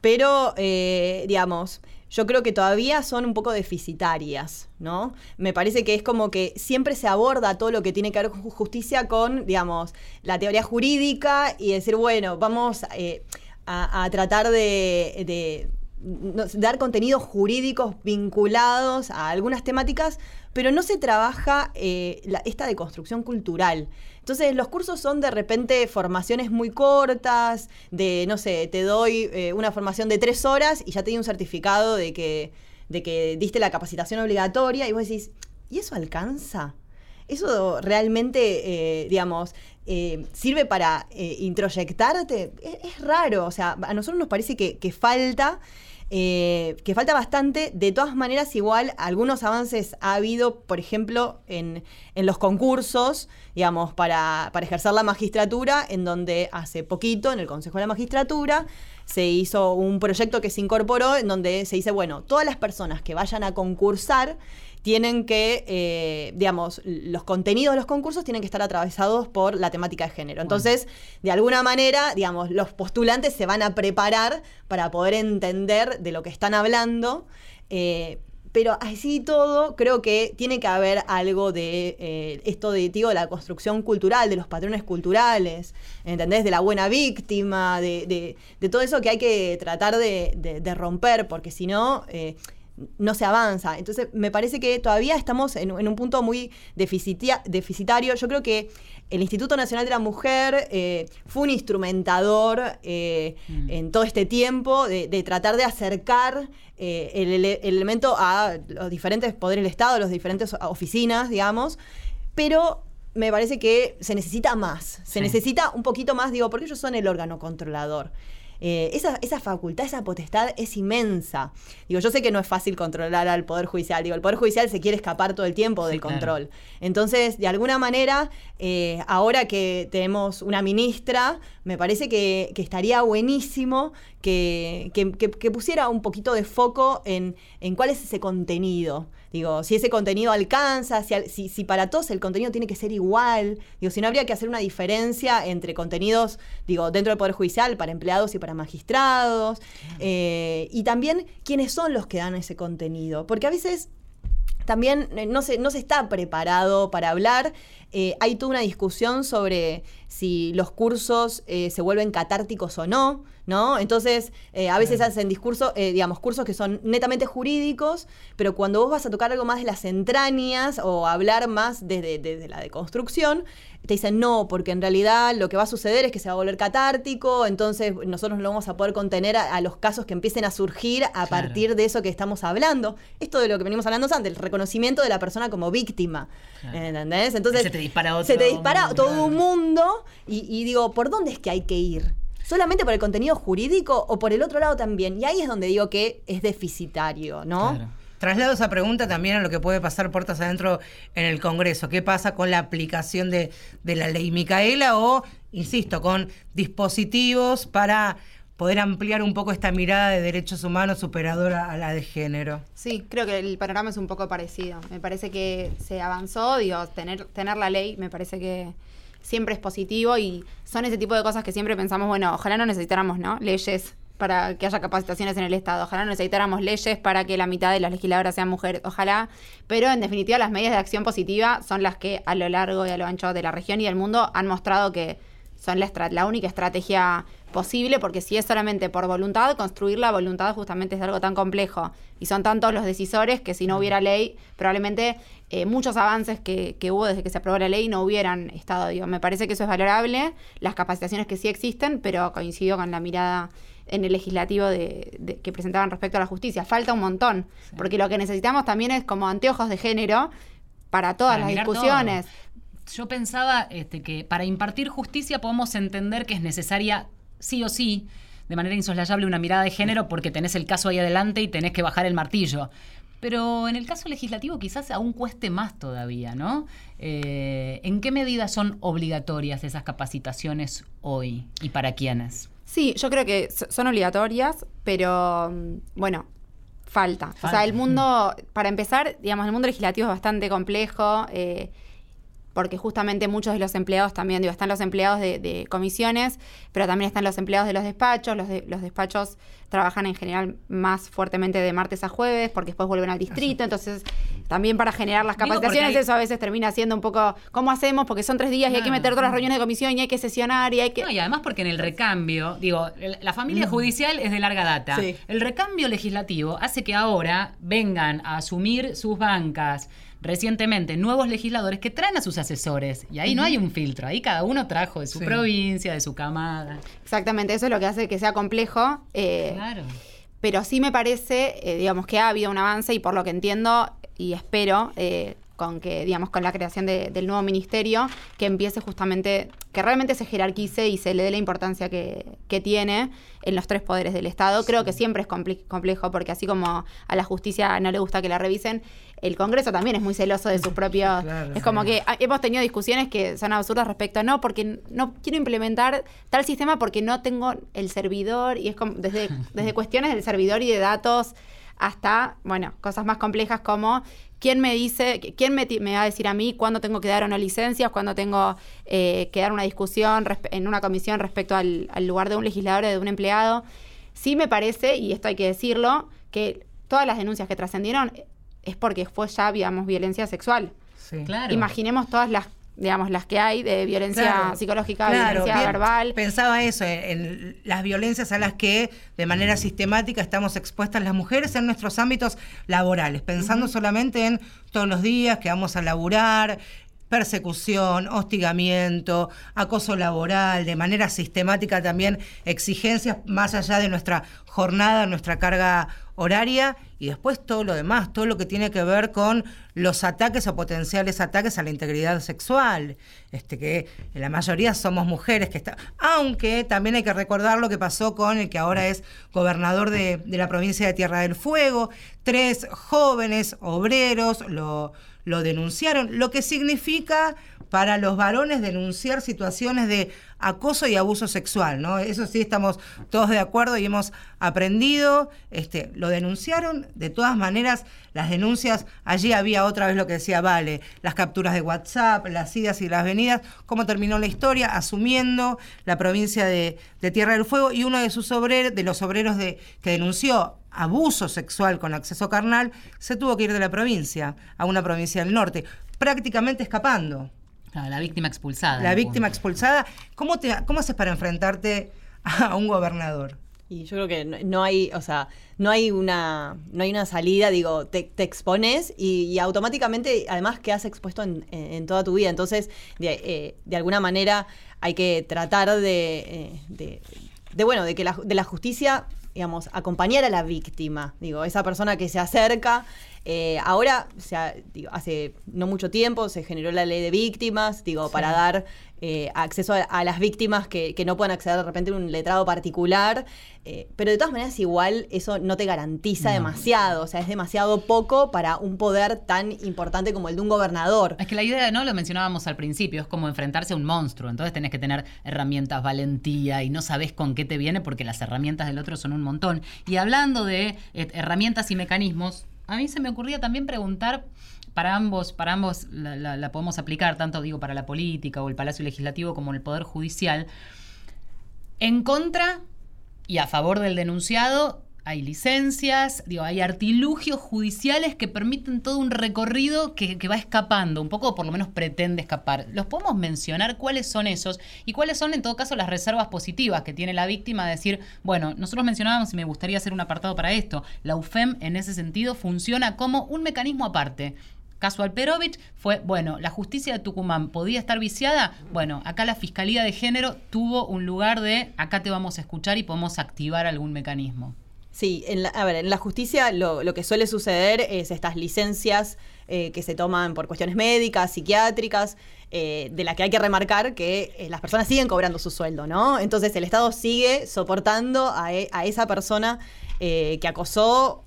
pero, eh, digamos, yo creo que todavía son un poco deficitarias, ¿no? Me parece que es como que siempre se aborda todo lo que tiene que ver con ju- justicia con, digamos, la teoría jurídica y decir, bueno, vamos eh, a, tratar de- dar contenidos jurídicos vinculados a algunas temáticas, pero no se trabaja eh, la- esta deconstrucción cultural. Entonces, los cursos son de repente formaciones muy cortas, de, no sé, te doy eh, una formación de tres horas y ya te di un certificado de que, de que diste la capacitación obligatoria y vos decís, ¿y eso alcanza? ¿Eso realmente, eh, digamos, eh, sirve para introyectarte? Es, raro, o sea, a nosotros nos parece que falta. Eh, que falta bastante. De todas maneras, igual, algunos avances ha habido, por ejemplo, en, en los concursos, digamos, para, para ejercer la magistratura, en donde hace poquito, en el Consejo de la Magistratura, se hizo un proyecto que se incorporó en donde se dice, bueno, todas las personas que vayan a concursar tienen que, eh, digamos, los contenidos de los concursos tienen que estar atravesados por la temática de género. Entonces, de alguna manera, digamos, los postulantes se van a preparar para poder entender de lo que están hablando. eh, pero así todo, creo que tiene que haber algo de eh, esto de, digo, la construcción cultural, de los patrones culturales, ¿entendés? De la buena víctima, de, de- de todo eso que hay que tratar de, de- de romper, porque si no, eh, no se avanza. Entonces, me parece que todavía estamos en, en un punto muy deficitario. Yo creo que el Instituto Nacional de la Mujer eh, fue un instrumentador eh, en todo este tiempo de, de tratar de acercar eh, el, ele- el elemento a los diferentes poderes del Estado, las diferentes oficinas, digamos, pero me parece que se necesita más, se Sí. necesita un poquito más, digo, porque ellos son el órgano controlador. Eh, esa, esa facultad, esa potestad es inmensa. Digo, yo sé que no es fácil controlar al Poder Judicial. Digo, el Poder Judicial se quiere escapar todo el tiempo Sí, del claro. control. Entonces, de alguna manera, eh, ahora que tenemos una ministra, me parece que, que estaría buenísimo que, que- que- que pusiera un poquito de foco en, en cuál es ese contenido. Digo, si ese contenido alcanza, si, al- si, si para todos el contenido tiene que ser igual. Digo, si no habría que hacer una diferencia entre contenidos, digo, dentro del Poder Judicial, para empleados y para magistrados. Eh, y también quiénes son los que dan ese contenido. Porque a veces también eh, no se, no se está preparado para hablar. Eh, hay toda una discusión sobre si los cursos eh, se vuelven catárticos o no, ¿no? Entonces, eh, a veces hacen discursos, eh, digamos, cursos que son netamente jurídicos, pero cuando vos vas a tocar algo más de las entrañas o hablar más desde, desde la deconstrucción, te dicen no, porque en realidad lo que va a suceder es que se va a volver catártico, entonces nosotros no vamos a poder contener a, a los casos que empiecen a surgir a Claro. partir de eso que estamos hablando. Esto de lo que venimos hablando antes, el reconocimiento de la persona como víctima. Claro. ¿Entendés? Entonces, Se te dispara otro se te dispara mundo. todo un mundo y, y digo, ¿por dónde es que hay que ir? ¿Solamente por el contenido jurídico o por el otro lado también? Y ahí es donde digo que es deficitario, ¿no? Claro. Traslado esa pregunta también a lo que puede pasar puertas adentro en el Congreso. ¿Qué pasa con la aplicación de, de la ley Micaela o, insisto, con dispositivos para poder ampliar un poco esta mirada de derechos humanos superadora a la de género? Sí, creo que el panorama es un poco parecido. Me parece que se avanzó, digo, tener, tener la ley me parece que siempre es positivo y son ese tipo de cosas que siempre pensamos, bueno, ojalá no necesitáramos, ¿no? Leyes para que haya capacitaciones en el Estado, ojalá no necesitáramos leyes para que la mitad de las legisladoras sean mujeres, ojalá, pero en definitiva las medidas de acción positiva son las que a lo largo y a lo ancho de la región y del mundo han mostrado que son la, la única estrategia posible, porque si es solamente por voluntad, construir la voluntad justamente es algo tan complejo y son tantos los decisores que si no hubiera ley, probablemente eh, muchos avances que, que hubo desde que se aprobó la ley no hubieran estado. Digo, me parece que eso es valorable, las capacitaciones que sí existen, pero coincido con la mirada en el legislativo de, de- que presentaban respecto a la justicia. Falta un montón, porque lo que necesitamos también es como anteojos de género para todas Para las discusiones. todo. Yo pensaba este, que para impartir justicia podemos entender que es necesaria sí o sí, de manera insoslayable, una mirada de género porque tenés el caso ahí adelante y tenés que bajar el martillo. Pero en el caso legislativo quizás aún cueste más todavía, ¿no? Eh, ¿En qué medida son obligatorias esas capacitaciones hoy y para quiénes? Sí, yo creo que so- son obligatorias, pero mm, bueno, falta. O sea, el mundo, para empezar, digamos, el mundo legislativo es bastante complejo, eh, porque justamente muchos de los empleados también, digo, están los empleados de, de comisiones, pero también están los empleados de los despachos. Los, de- los despachos trabajan en general más fuertemente de martes a jueves, porque después vuelven al distrito. Entonces, también para generar las capacitaciones, hay- eso a veces termina siendo un poco, ¿cómo hacemos? Porque son tres días y hay que meter todas las reuniones de comisión y hay que sesionar y hay que... No, y además porque en el recambio, digo, el- la familia judicial es de larga data. Sí. El recambio legislativo hace que ahora vengan a asumir sus bancas recientemente nuevos legisladores que traen a sus asesores. Y ahí no hay un filtro, ahí cada uno trajo de su Sí. provincia, de su camada. Exactamente, eso es lo que hace que sea complejo. eh, Claro. Pero sí me parece, eh, digamos, que ha habido un avance y por lo que entiendo y espero, eh, con que, digamos, con la creación de- del nuevo ministerio, que empiece justamente, que realmente se jerarquice y se le dé la importancia que, que tiene en los tres poderes del Estado. Creo que siempre es complejo, porque así como a la justicia no le gusta que la revisen, el Congreso también es muy celoso de sus propios... Claro. es como que ah, hemos tenido discusiones que son absurdas respecto a no, porque no quiero implementar tal sistema porque no tengo el servidor, y es como desde, desde cuestiones del servidor y de datos hasta, bueno, cosas más complejas como quién me dice, quién me, va a decir a mí cuándo tengo que dar o no licencias, cuándo tengo eh, que dar una discusión en una comisión respecto al, al lugar de un legislador o de un empleado. Sí me parece, y esto hay que decirlo, que todas las denuncias que trascendieron es porque fue ya, digamos, violencia sexual. Sí. Claro. Imaginemos todas las, digamos, las que hay de violencia Claro, psicológica, claro, violencia bien, verbal. Pensaba eso, en, en las violencias a las que de manera sistemática estamos expuestas las mujeres en nuestros ámbitos laborales, pensando solamente en todos los días que vamos a laburar, persecución, hostigamiento, acoso laboral, de manera sistemática también exigencias más allá de nuestra jornada, nuestra carga horaria. Y después todo lo demás, todo lo que tiene que ver con los ataques o potenciales ataques a la integridad sexual, este que la mayoría somos mujeres que está, aunque también hay que recordar lo que pasó con el que ahora es gobernador de, de la provincia de Tierra del Fuego, tres jóvenes obreros lo, lo denunciaron, lo que significa para los varones denunciar situaciones de acoso y abuso sexual, ¿no? Eso sí estamos todos de acuerdo y hemos aprendido, este, lo denunciaron, de todas maneras, las denuncias, allí había otra vez lo que decía Vale, las capturas de WhatsApp, las idas y las venidas, cómo terminó la historia, asumiendo la provincia de, Tierra del Fuego y uno de sus obreros, de los obreros de, que denunció abuso sexual con acceso carnal, se tuvo que ir de la provincia a una provincia del norte, prácticamente escapando. Claro, la víctima expulsada. La víctima punto. expulsada, ¿cómo, te, ¿cómo haces para enfrentarte a un gobernador? Y yo creo que no, no hay, o sea, no hay una, no hay una salida, digo, te, te expones y, y automáticamente, además, quedas expuesto en, en- en toda tu vida. Entonces, de, eh, de alguna manera, hay que tratar de, eh, de, de, bueno, de que la, de la justicia, digamos, acompañar a la víctima. Digo, esa persona que se acerca. Eh, ahora, o sea, digo, hace no mucho tiempo se generó la ley de víctimas, digo, para dar eh, acceso a, a las víctimas que, que no puedan acceder de repente a un letrado particular. eh, pero de todas maneras, igual eso no te garantiza demasiado. O sea, es demasiado poco para un poder tan importante como el de un gobernador. Es que la idea, ¿no? Lo mencionábamos al principio, es como enfrentarse a un monstruo. Entonces tenés que tener herramientas, valentía y no sabés con qué te viene porque las herramientas del otro son un montón. Y hablando de eh, herramientas y mecanismos, a mí se me ocurría también preguntar. Para ambos, para ambos la, la- podemos aplicar, tanto digo para la política o el Palacio Legislativo como el Poder Judicial. En contra y a favor del denunciado hay licencias, digo, hay artilugios judiciales que permiten todo un recorrido que, va escapando, un poco por lo menos pretende escapar. ¿Los podemos mencionar cuáles son esos y cuáles son en todo caso las reservas positivas que tiene la víctima de decir, bueno, nosotros mencionábamos y me gustaría hacer un apartado para esto, la UFEM en ese sentido funciona como un mecanismo aparte. Caso Alperovich fue, bueno, la justicia de Tucumán podía estar viciada. Bueno, acá la Fiscalía de Género tuvo un lugar de, acá te vamos a escuchar y podemos activar algún mecanismo. Sí, en la, a ver, en la justicia lo, que suele suceder es estas licencias eh, que se toman por cuestiones médicas, psiquiátricas, eh, de las que hay que remarcar que eh, las personas siguen cobrando su sueldo, ¿no? Entonces el Estado sigue soportando a, e- a esa persona que acosó.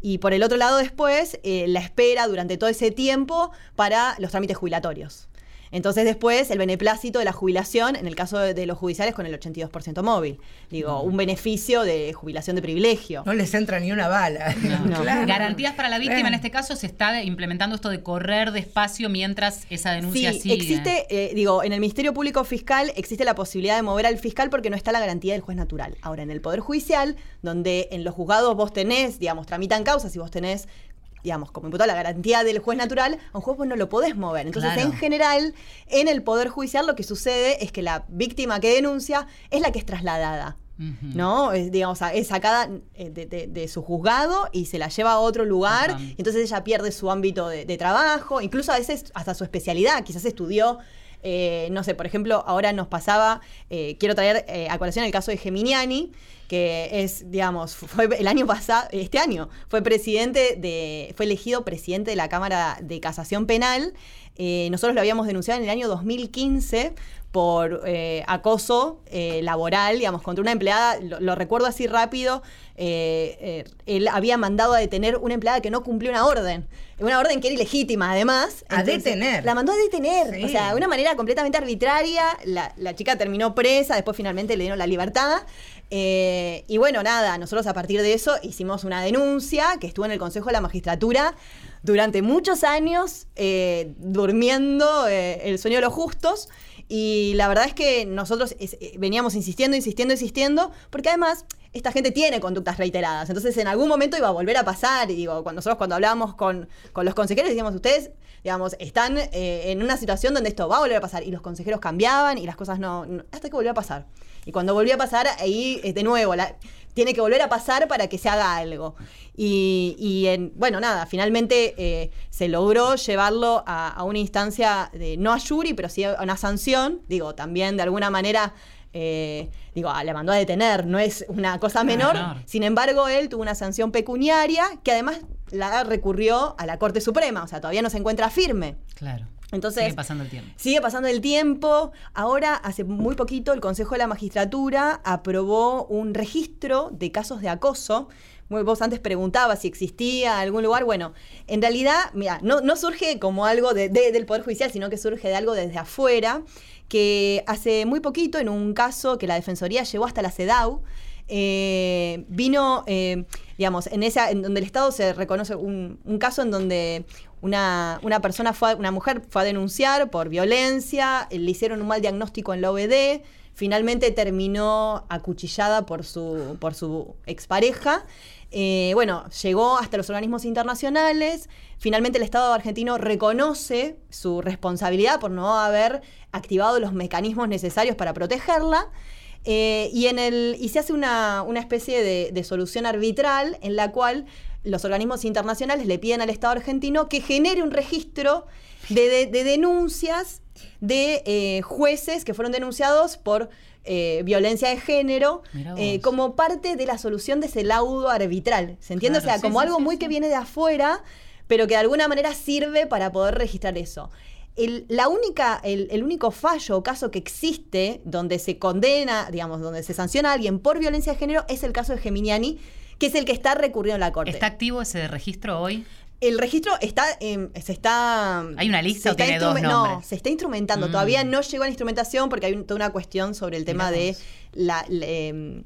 y por el otro lado después la espera durante todo ese tiempo para los trámites jubilatorios. Entonces después el beneplácito de la jubilación, en el caso de, de los judiciales, con el 82% móvil. Digo, un beneficio de jubilación de privilegio. No les entra ni una bala. No. Claro. Garantías para la víctima, en este caso se está implementando esto de correr despacio mientras esa denuncia Sí, sigue. existe, eh, digo, en el Ministerio Público Fiscal existe la posibilidad de mover al fiscal porque no está la garantía del juez natural. Ahora, en el Poder Judicial, donde en los juzgados vos tenés, digamos, tramitan causas y vos tenés digamos, como imputado la garantía del juez natural, a un juez vos no lo podés mover. Entonces, Claro. en general, en el Poder Judicial lo que sucede es que la víctima que denuncia es la que es trasladada. ¿No? Es, digamos, es sacada eh, de, de- de su juzgado y se la lleva a otro lugar. Y entonces ella pierde su ámbito de, de trabajo, incluso a veces hasta su especialidad. Quizás estudió, eh, no sé, por ejemplo, ahora nos pasaba, eh, quiero traer eh, a colación el caso de Geminiani, que es, digamos, fue el año pasado, este año, fue presidente de, fue elegido presidente de la Cámara de Casación Penal. Nosotros lo habíamos denunciado en el año 2015 por eh, acoso eh, laboral, digamos, contra una empleada, lo, lo recuerdo así rápido, eh, él había mandado a detener una empleada que no cumplió una orden, una orden que era ilegítima además. A detener. La mandó a detener, Sí. o sea, de una manera completamente arbitraria, la, la chica terminó presa, después finalmente le dieron la libertad. y bueno, nada, nosotros a partir de eso hicimos una denuncia que estuvo en el Consejo de la Magistratura durante muchos años durmiendo el sueño de los justos. Y la verdad es que nosotros eh, veníamos insistiendo, insistiendo, insistiendo, porque además esta gente tiene conductas reiteradas. Entonces en algún momento iba a volver a pasar. Y digo, cuando nosotros cuando hablábamos con, con los consejeros decíamos, ustedes, digamos, están eh, en una situación donde esto va a volver a pasar. Y los consejeros cambiaban y las cosas no, no- hasta que volvió a pasar. Y cuando volvió a pasar, ahí eh, de nuevo, la- tiene que volver a pasar para que se haga algo. Y, y en, bueno, nada, finalmente eh, se logró llevarlo a, a una instancia de, no a jury, pero sí a una sanción. Digo, también de alguna manera, eh, digo, ah, le mandó a detener, no es una cosa menor. menor. Sin embargo, él tuvo una sanción pecuniaria que además la recurrió a la Corte Suprema, o sea, todavía no se encuentra firme. Claro. Entonces, Sigue pasando el tiempo. Sigue pasando el tiempo. Ahora, hace muy poquito, el Consejo de la Magistratura aprobó un registro de casos de acoso. Vos antes preguntabas si existía algún lugar. Bueno, en realidad, mira, no, no surge como algo de- de- del Poder Judicial, sino que surge de algo desde afuera, que hace muy poquito, en un caso que la Defensoría llevó hasta la CEDAW, eh, vino, eh, digamos, en esa, en donde el Estado se reconoce un, un caso en donde una, una persona fue, una mujer fue a denunciar por violencia, le hicieron un mal diagnóstico en la OBD, finalmente terminó acuchillada por su, por su expareja. Eh, bueno, llegó hasta los organismos internacionales. Finalmente el Estado argentino reconoce su responsabilidad por no haber activado los mecanismos necesarios para protegerla. Eh, y, en el, y se hace una, una especie de solución arbitral en la cual los organismos internacionales le piden al Estado argentino que genere un registro de, de- de denuncias de eh, jueces que fueron denunciados por eh, violencia de género eh, como parte de la solución de ese laudo arbitral. ¿Se entiende? Claro, o sea, sí, como sí, algo sí, muy que viene de afuera, pero que de alguna manera sirve para poder registrar eso. El, la única, el, el único fallo o caso que existe donde se condena, digamos, donde se sanciona a alguien por violencia de género es el caso de Geminiani, que es el que está recurrido en la Corte. ¿Está activo ese registro hoy? El registro está, em, se está. ¿Hay una lista o tiene dos No, se está instrumentando. Mm. Todavía no llegó a la instrumentación porque hay un- toda una cuestión sobre el tema de la, em,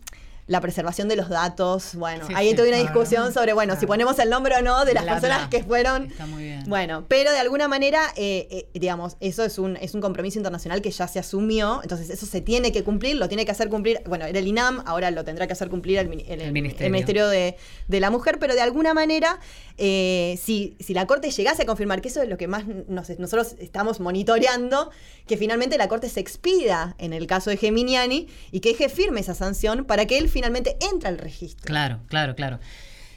la preservación de los datos. Bueno, Sí, ahí sí, toda una claro. discusión sobre, bueno, si ponemos el nombre o no de las personas que fueron. Está muy bien. Bueno, pero de alguna manera, eh, eh, digamos, eso es un, es un compromiso internacional que ya se asumió, entonces eso se tiene que cumplir, lo tiene que hacer cumplir, bueno, era el INAM, ahora lo tendrá que hacer cumplir el, el- El. Ministerio de, de la Mujer, pero de alguna manera, eh, si, si la Corte llegase a confirmar, que eso es lo que más nos- nosotros estamos monitoreando, que finalmente la Corte se expida en el caso de Geminiani y que deje firme esa sanción para que él finalmente entre al registro. Claro, claro, claro.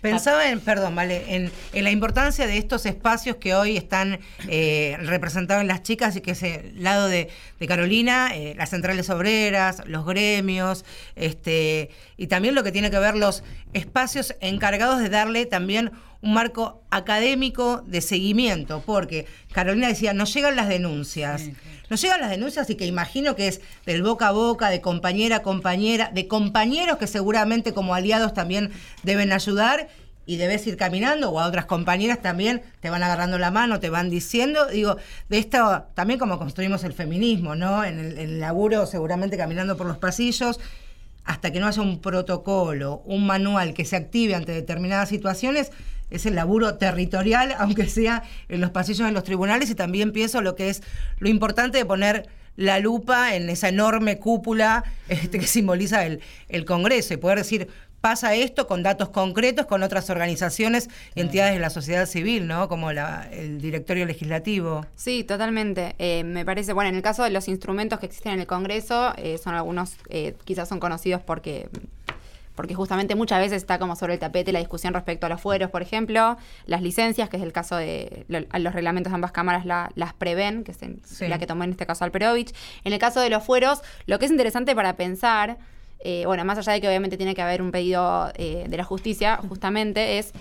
Pensaba en, perdón, vale, en, en la importancia de estos espacios que hoy están eh, representados en las chicas y que es el lado de, de Carolina, eh, las centrales obreras, los gremios, este, y también lo que tiene que ver los espacios encargados de darle también un marco académico de seguimiento, porque Carolina decía, no llegan las denuncias. Sí, Nos llegan las denuncias y que imagino que es del boca a boca, de compañera a compañera, de compañeros que seguramente como aliados también deben ayudar y debes ir caminando o a otras compañeras también te van agarrando la mano, te van diciendo, digo, de esto también como construimos el feminismo, ¿no? En el, en el laburo seguramente caminando por los pasillos, hasta que no haya un protocolo, un manual que se active ante determinadas situaciones, es el laburo territorial, aunque sea en los pasillos de los tribunales, y también pienso lo que es lo importante de poner la lupa en esa enorme cúpula este, que simboliza el, el Congreso y poder decir, pasa esto con datos concretos, con otras organizaciones y entidades de la sociedad civil, ¿no? Como la- el directorio legislativo. Sí, totalmente. Eh, me parece, bueno, en el caso de los instrumentos que existen en el Congreso, eh, son algunos, eh, quizás son conocidos porque porque justamente muchas veces está como sobre el tapete la discusión respecto a los fueros, por ejemplo, las licencias, que es el caso de lo- los reglamentos de ambas cámaras la- las prevén, que es en- Sí. la que tomó en este caso Alperovich. En el caso de los fueros, lo que es interesante para pensar eh, bueno, más allá de que obviamente tiene que haber un pedido eh, de la justicia, justamente es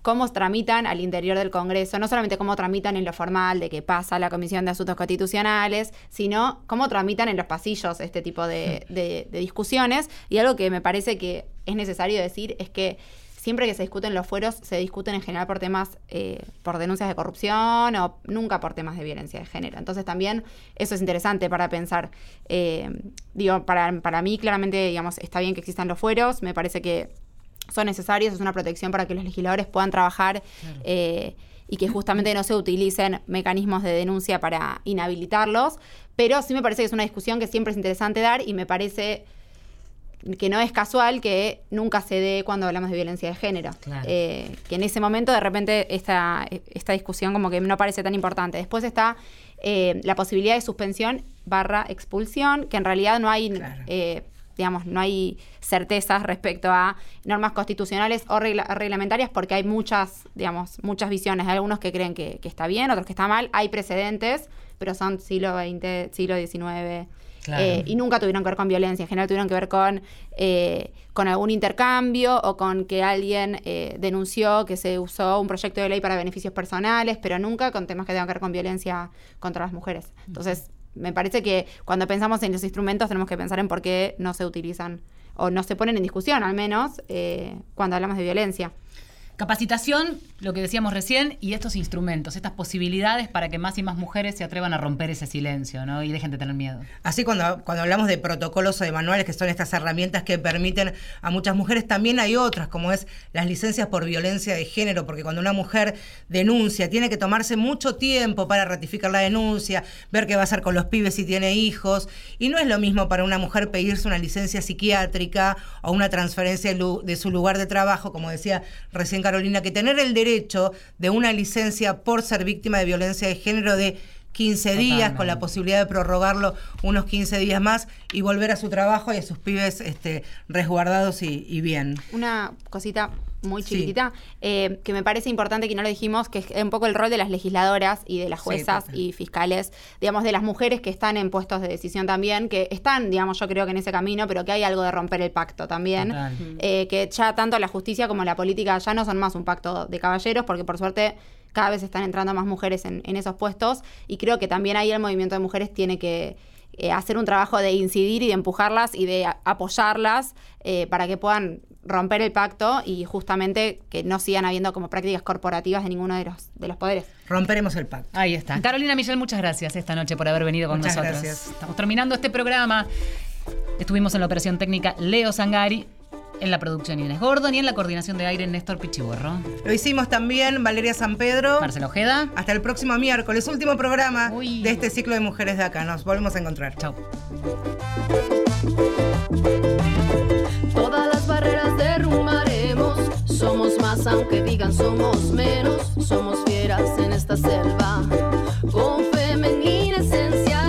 cómo tramitan al interior del Congreso, no solamente cómo tramitan en lo formal de que pasa la Comisión de Asuntos Constitucionales, sino cómo tramitan en los pasillos este tipo de, de- de discusiones. Y algo que me parece que es necesario decir es que siempre que se discuten los fueros, se discuten en general por temas, eh, por denuncias de corrupción o nunca por temas de violencia de género. Entonces también eso es interesante para pensar. Eh, digo, para, para mí claramente, digamos, está bien que existan los fueros, me parece que son necesarios, es una protección para que los legisladores puedan trabajar eh, y que justamente no se utilicen mecanismos de denuncia para inhabilitarlos, pero sí me parece que es una discusión que siempre es interesante dar y me parece que no es casual que nunca se dé cuando hablamos de violencia de género. Claro. Eh, que en ese momento de repente esta, esta discusión como que no parece tan importante. Después está eh, la posibilidad de suspensión barra expulsión, que en realidad no hay, Claro. eh, digamos, no hay certezas respecto a normas constitucionales o regla- reglamentarias porque hay muchas, digamos, muchas visiones. Hay algunos que creen que, que está bien, otros que está mal. Hay precedentes, pero son siglo XX, siglo XIX. Claro. Eh, y nunca tuvieron que ver con violencia, en general tuvieron que ver con, eh, con algún intercambio o con que alguien eh, denunció que se usó un proyecto de ley para beneficios personales, pero nunca con temas que tengan que ver con violencia contra las mujeres. Entonces, me parece que cuando pensamos en los instrumentos tenemos que pensar en por qué no se utilizan o no se ponen en discusión, al menos, eh, cuando hablamos de violencia. Capacitación, lo que decíamos recién, y estos instrumentos, estas posibilidades para que más y más mujeres se atrevan a romper ese silencio, ¿no? Y dejen de tener miedo. Así cuando, cuando hablamos de protocolos o de manuales, que son estas herramientas que permiten a muchas mujeres, también hay otras, como es las licencias por violencia de género, porque cuando una mujer denuncia, tiene que tomarse mucho tiempo para ratificar la denuncia, ver qué va a hacer con los pibes si tiene hijos, y no es lo mismo para una mujer pedirse una licencia psiquiátrica o una transferencia de su lugar de trabajo, como decía recién Carolina, que tener el derecho de una licencia por ser víctima de violencia de género de 15 días, con la posibilidad de prorrogarlo unos 15 días más y volver a su trabajo y a sus pibes este, resguardados y, y bien. Una cosita muy Sí. chiquitita, eh, que me parece importante que no lo dijimos, que es un poco el rol de las legisladoras y de las juezas y fiscales, digamos, de las mujeres que están en puestos de decisión también, que están, digamos, yo creo que en ese camino, pero que hay algo de romper el pacto también. Eh, que ya tanto la justicia como la política ya no son más un pacto de caballeros, porque por suerte cada vez están entrando más mujeres en, en esos puestos, y creo que también ahí el movimiento de mujeres tiene que eh, hacer un trabajo de incidir y de empujarlas y de apoyarlas eh, para que puedan romper el pacto y justamente que no sigan habiendo como prácticas corporativas de ninguno de los, de los poderes. Romperemos el pacto. Ahí está. Carolina Michel, muchas gracias esta noche por haber venido con Muchas nosotros. gracias. Estamos terminando este programa. Estuvimos en la operación técnica Leo Sangari, en la producción Inés Gordon y en la coordinación de aire Néstor Pichiborro. Lo hicimos también Valeria San Pedro. Marcelo Ojeda. Hasta el próximo miércoles, último programa Uy. de este ciclo de mujeres de acá. Nos volvemos a encontrar. Chao. Somos más, aunque digan somos menos. Somos fieras en esta selva. Con femenina esencia,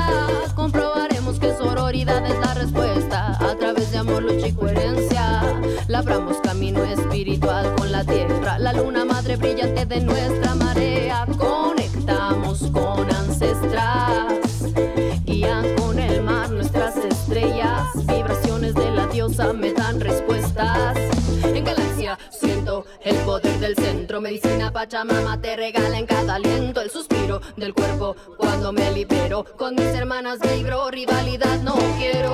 comprobaremos que sororidad es la respuesta. A través de amor, lucha y coherencia, labramos camino espiritual con la tierra. La luna madre brillante de nuestra marea. Conectamos con ancestras. Guían con el mar nuestras estrellas. Vibraciones de la diosa me dan respuestas. El poder del centro. Medicina Pachamama te regala en cada aliento el suspiro del cuerpo cuando me libero. Con mis hermanas vibro, rivalidad no quiero.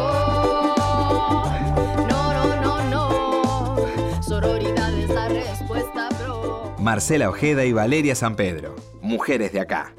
No, no, no, no. Sororidad es la respuesta, bro. Marcela Ojeda y Valeria San Pedro. Mujeres de acá.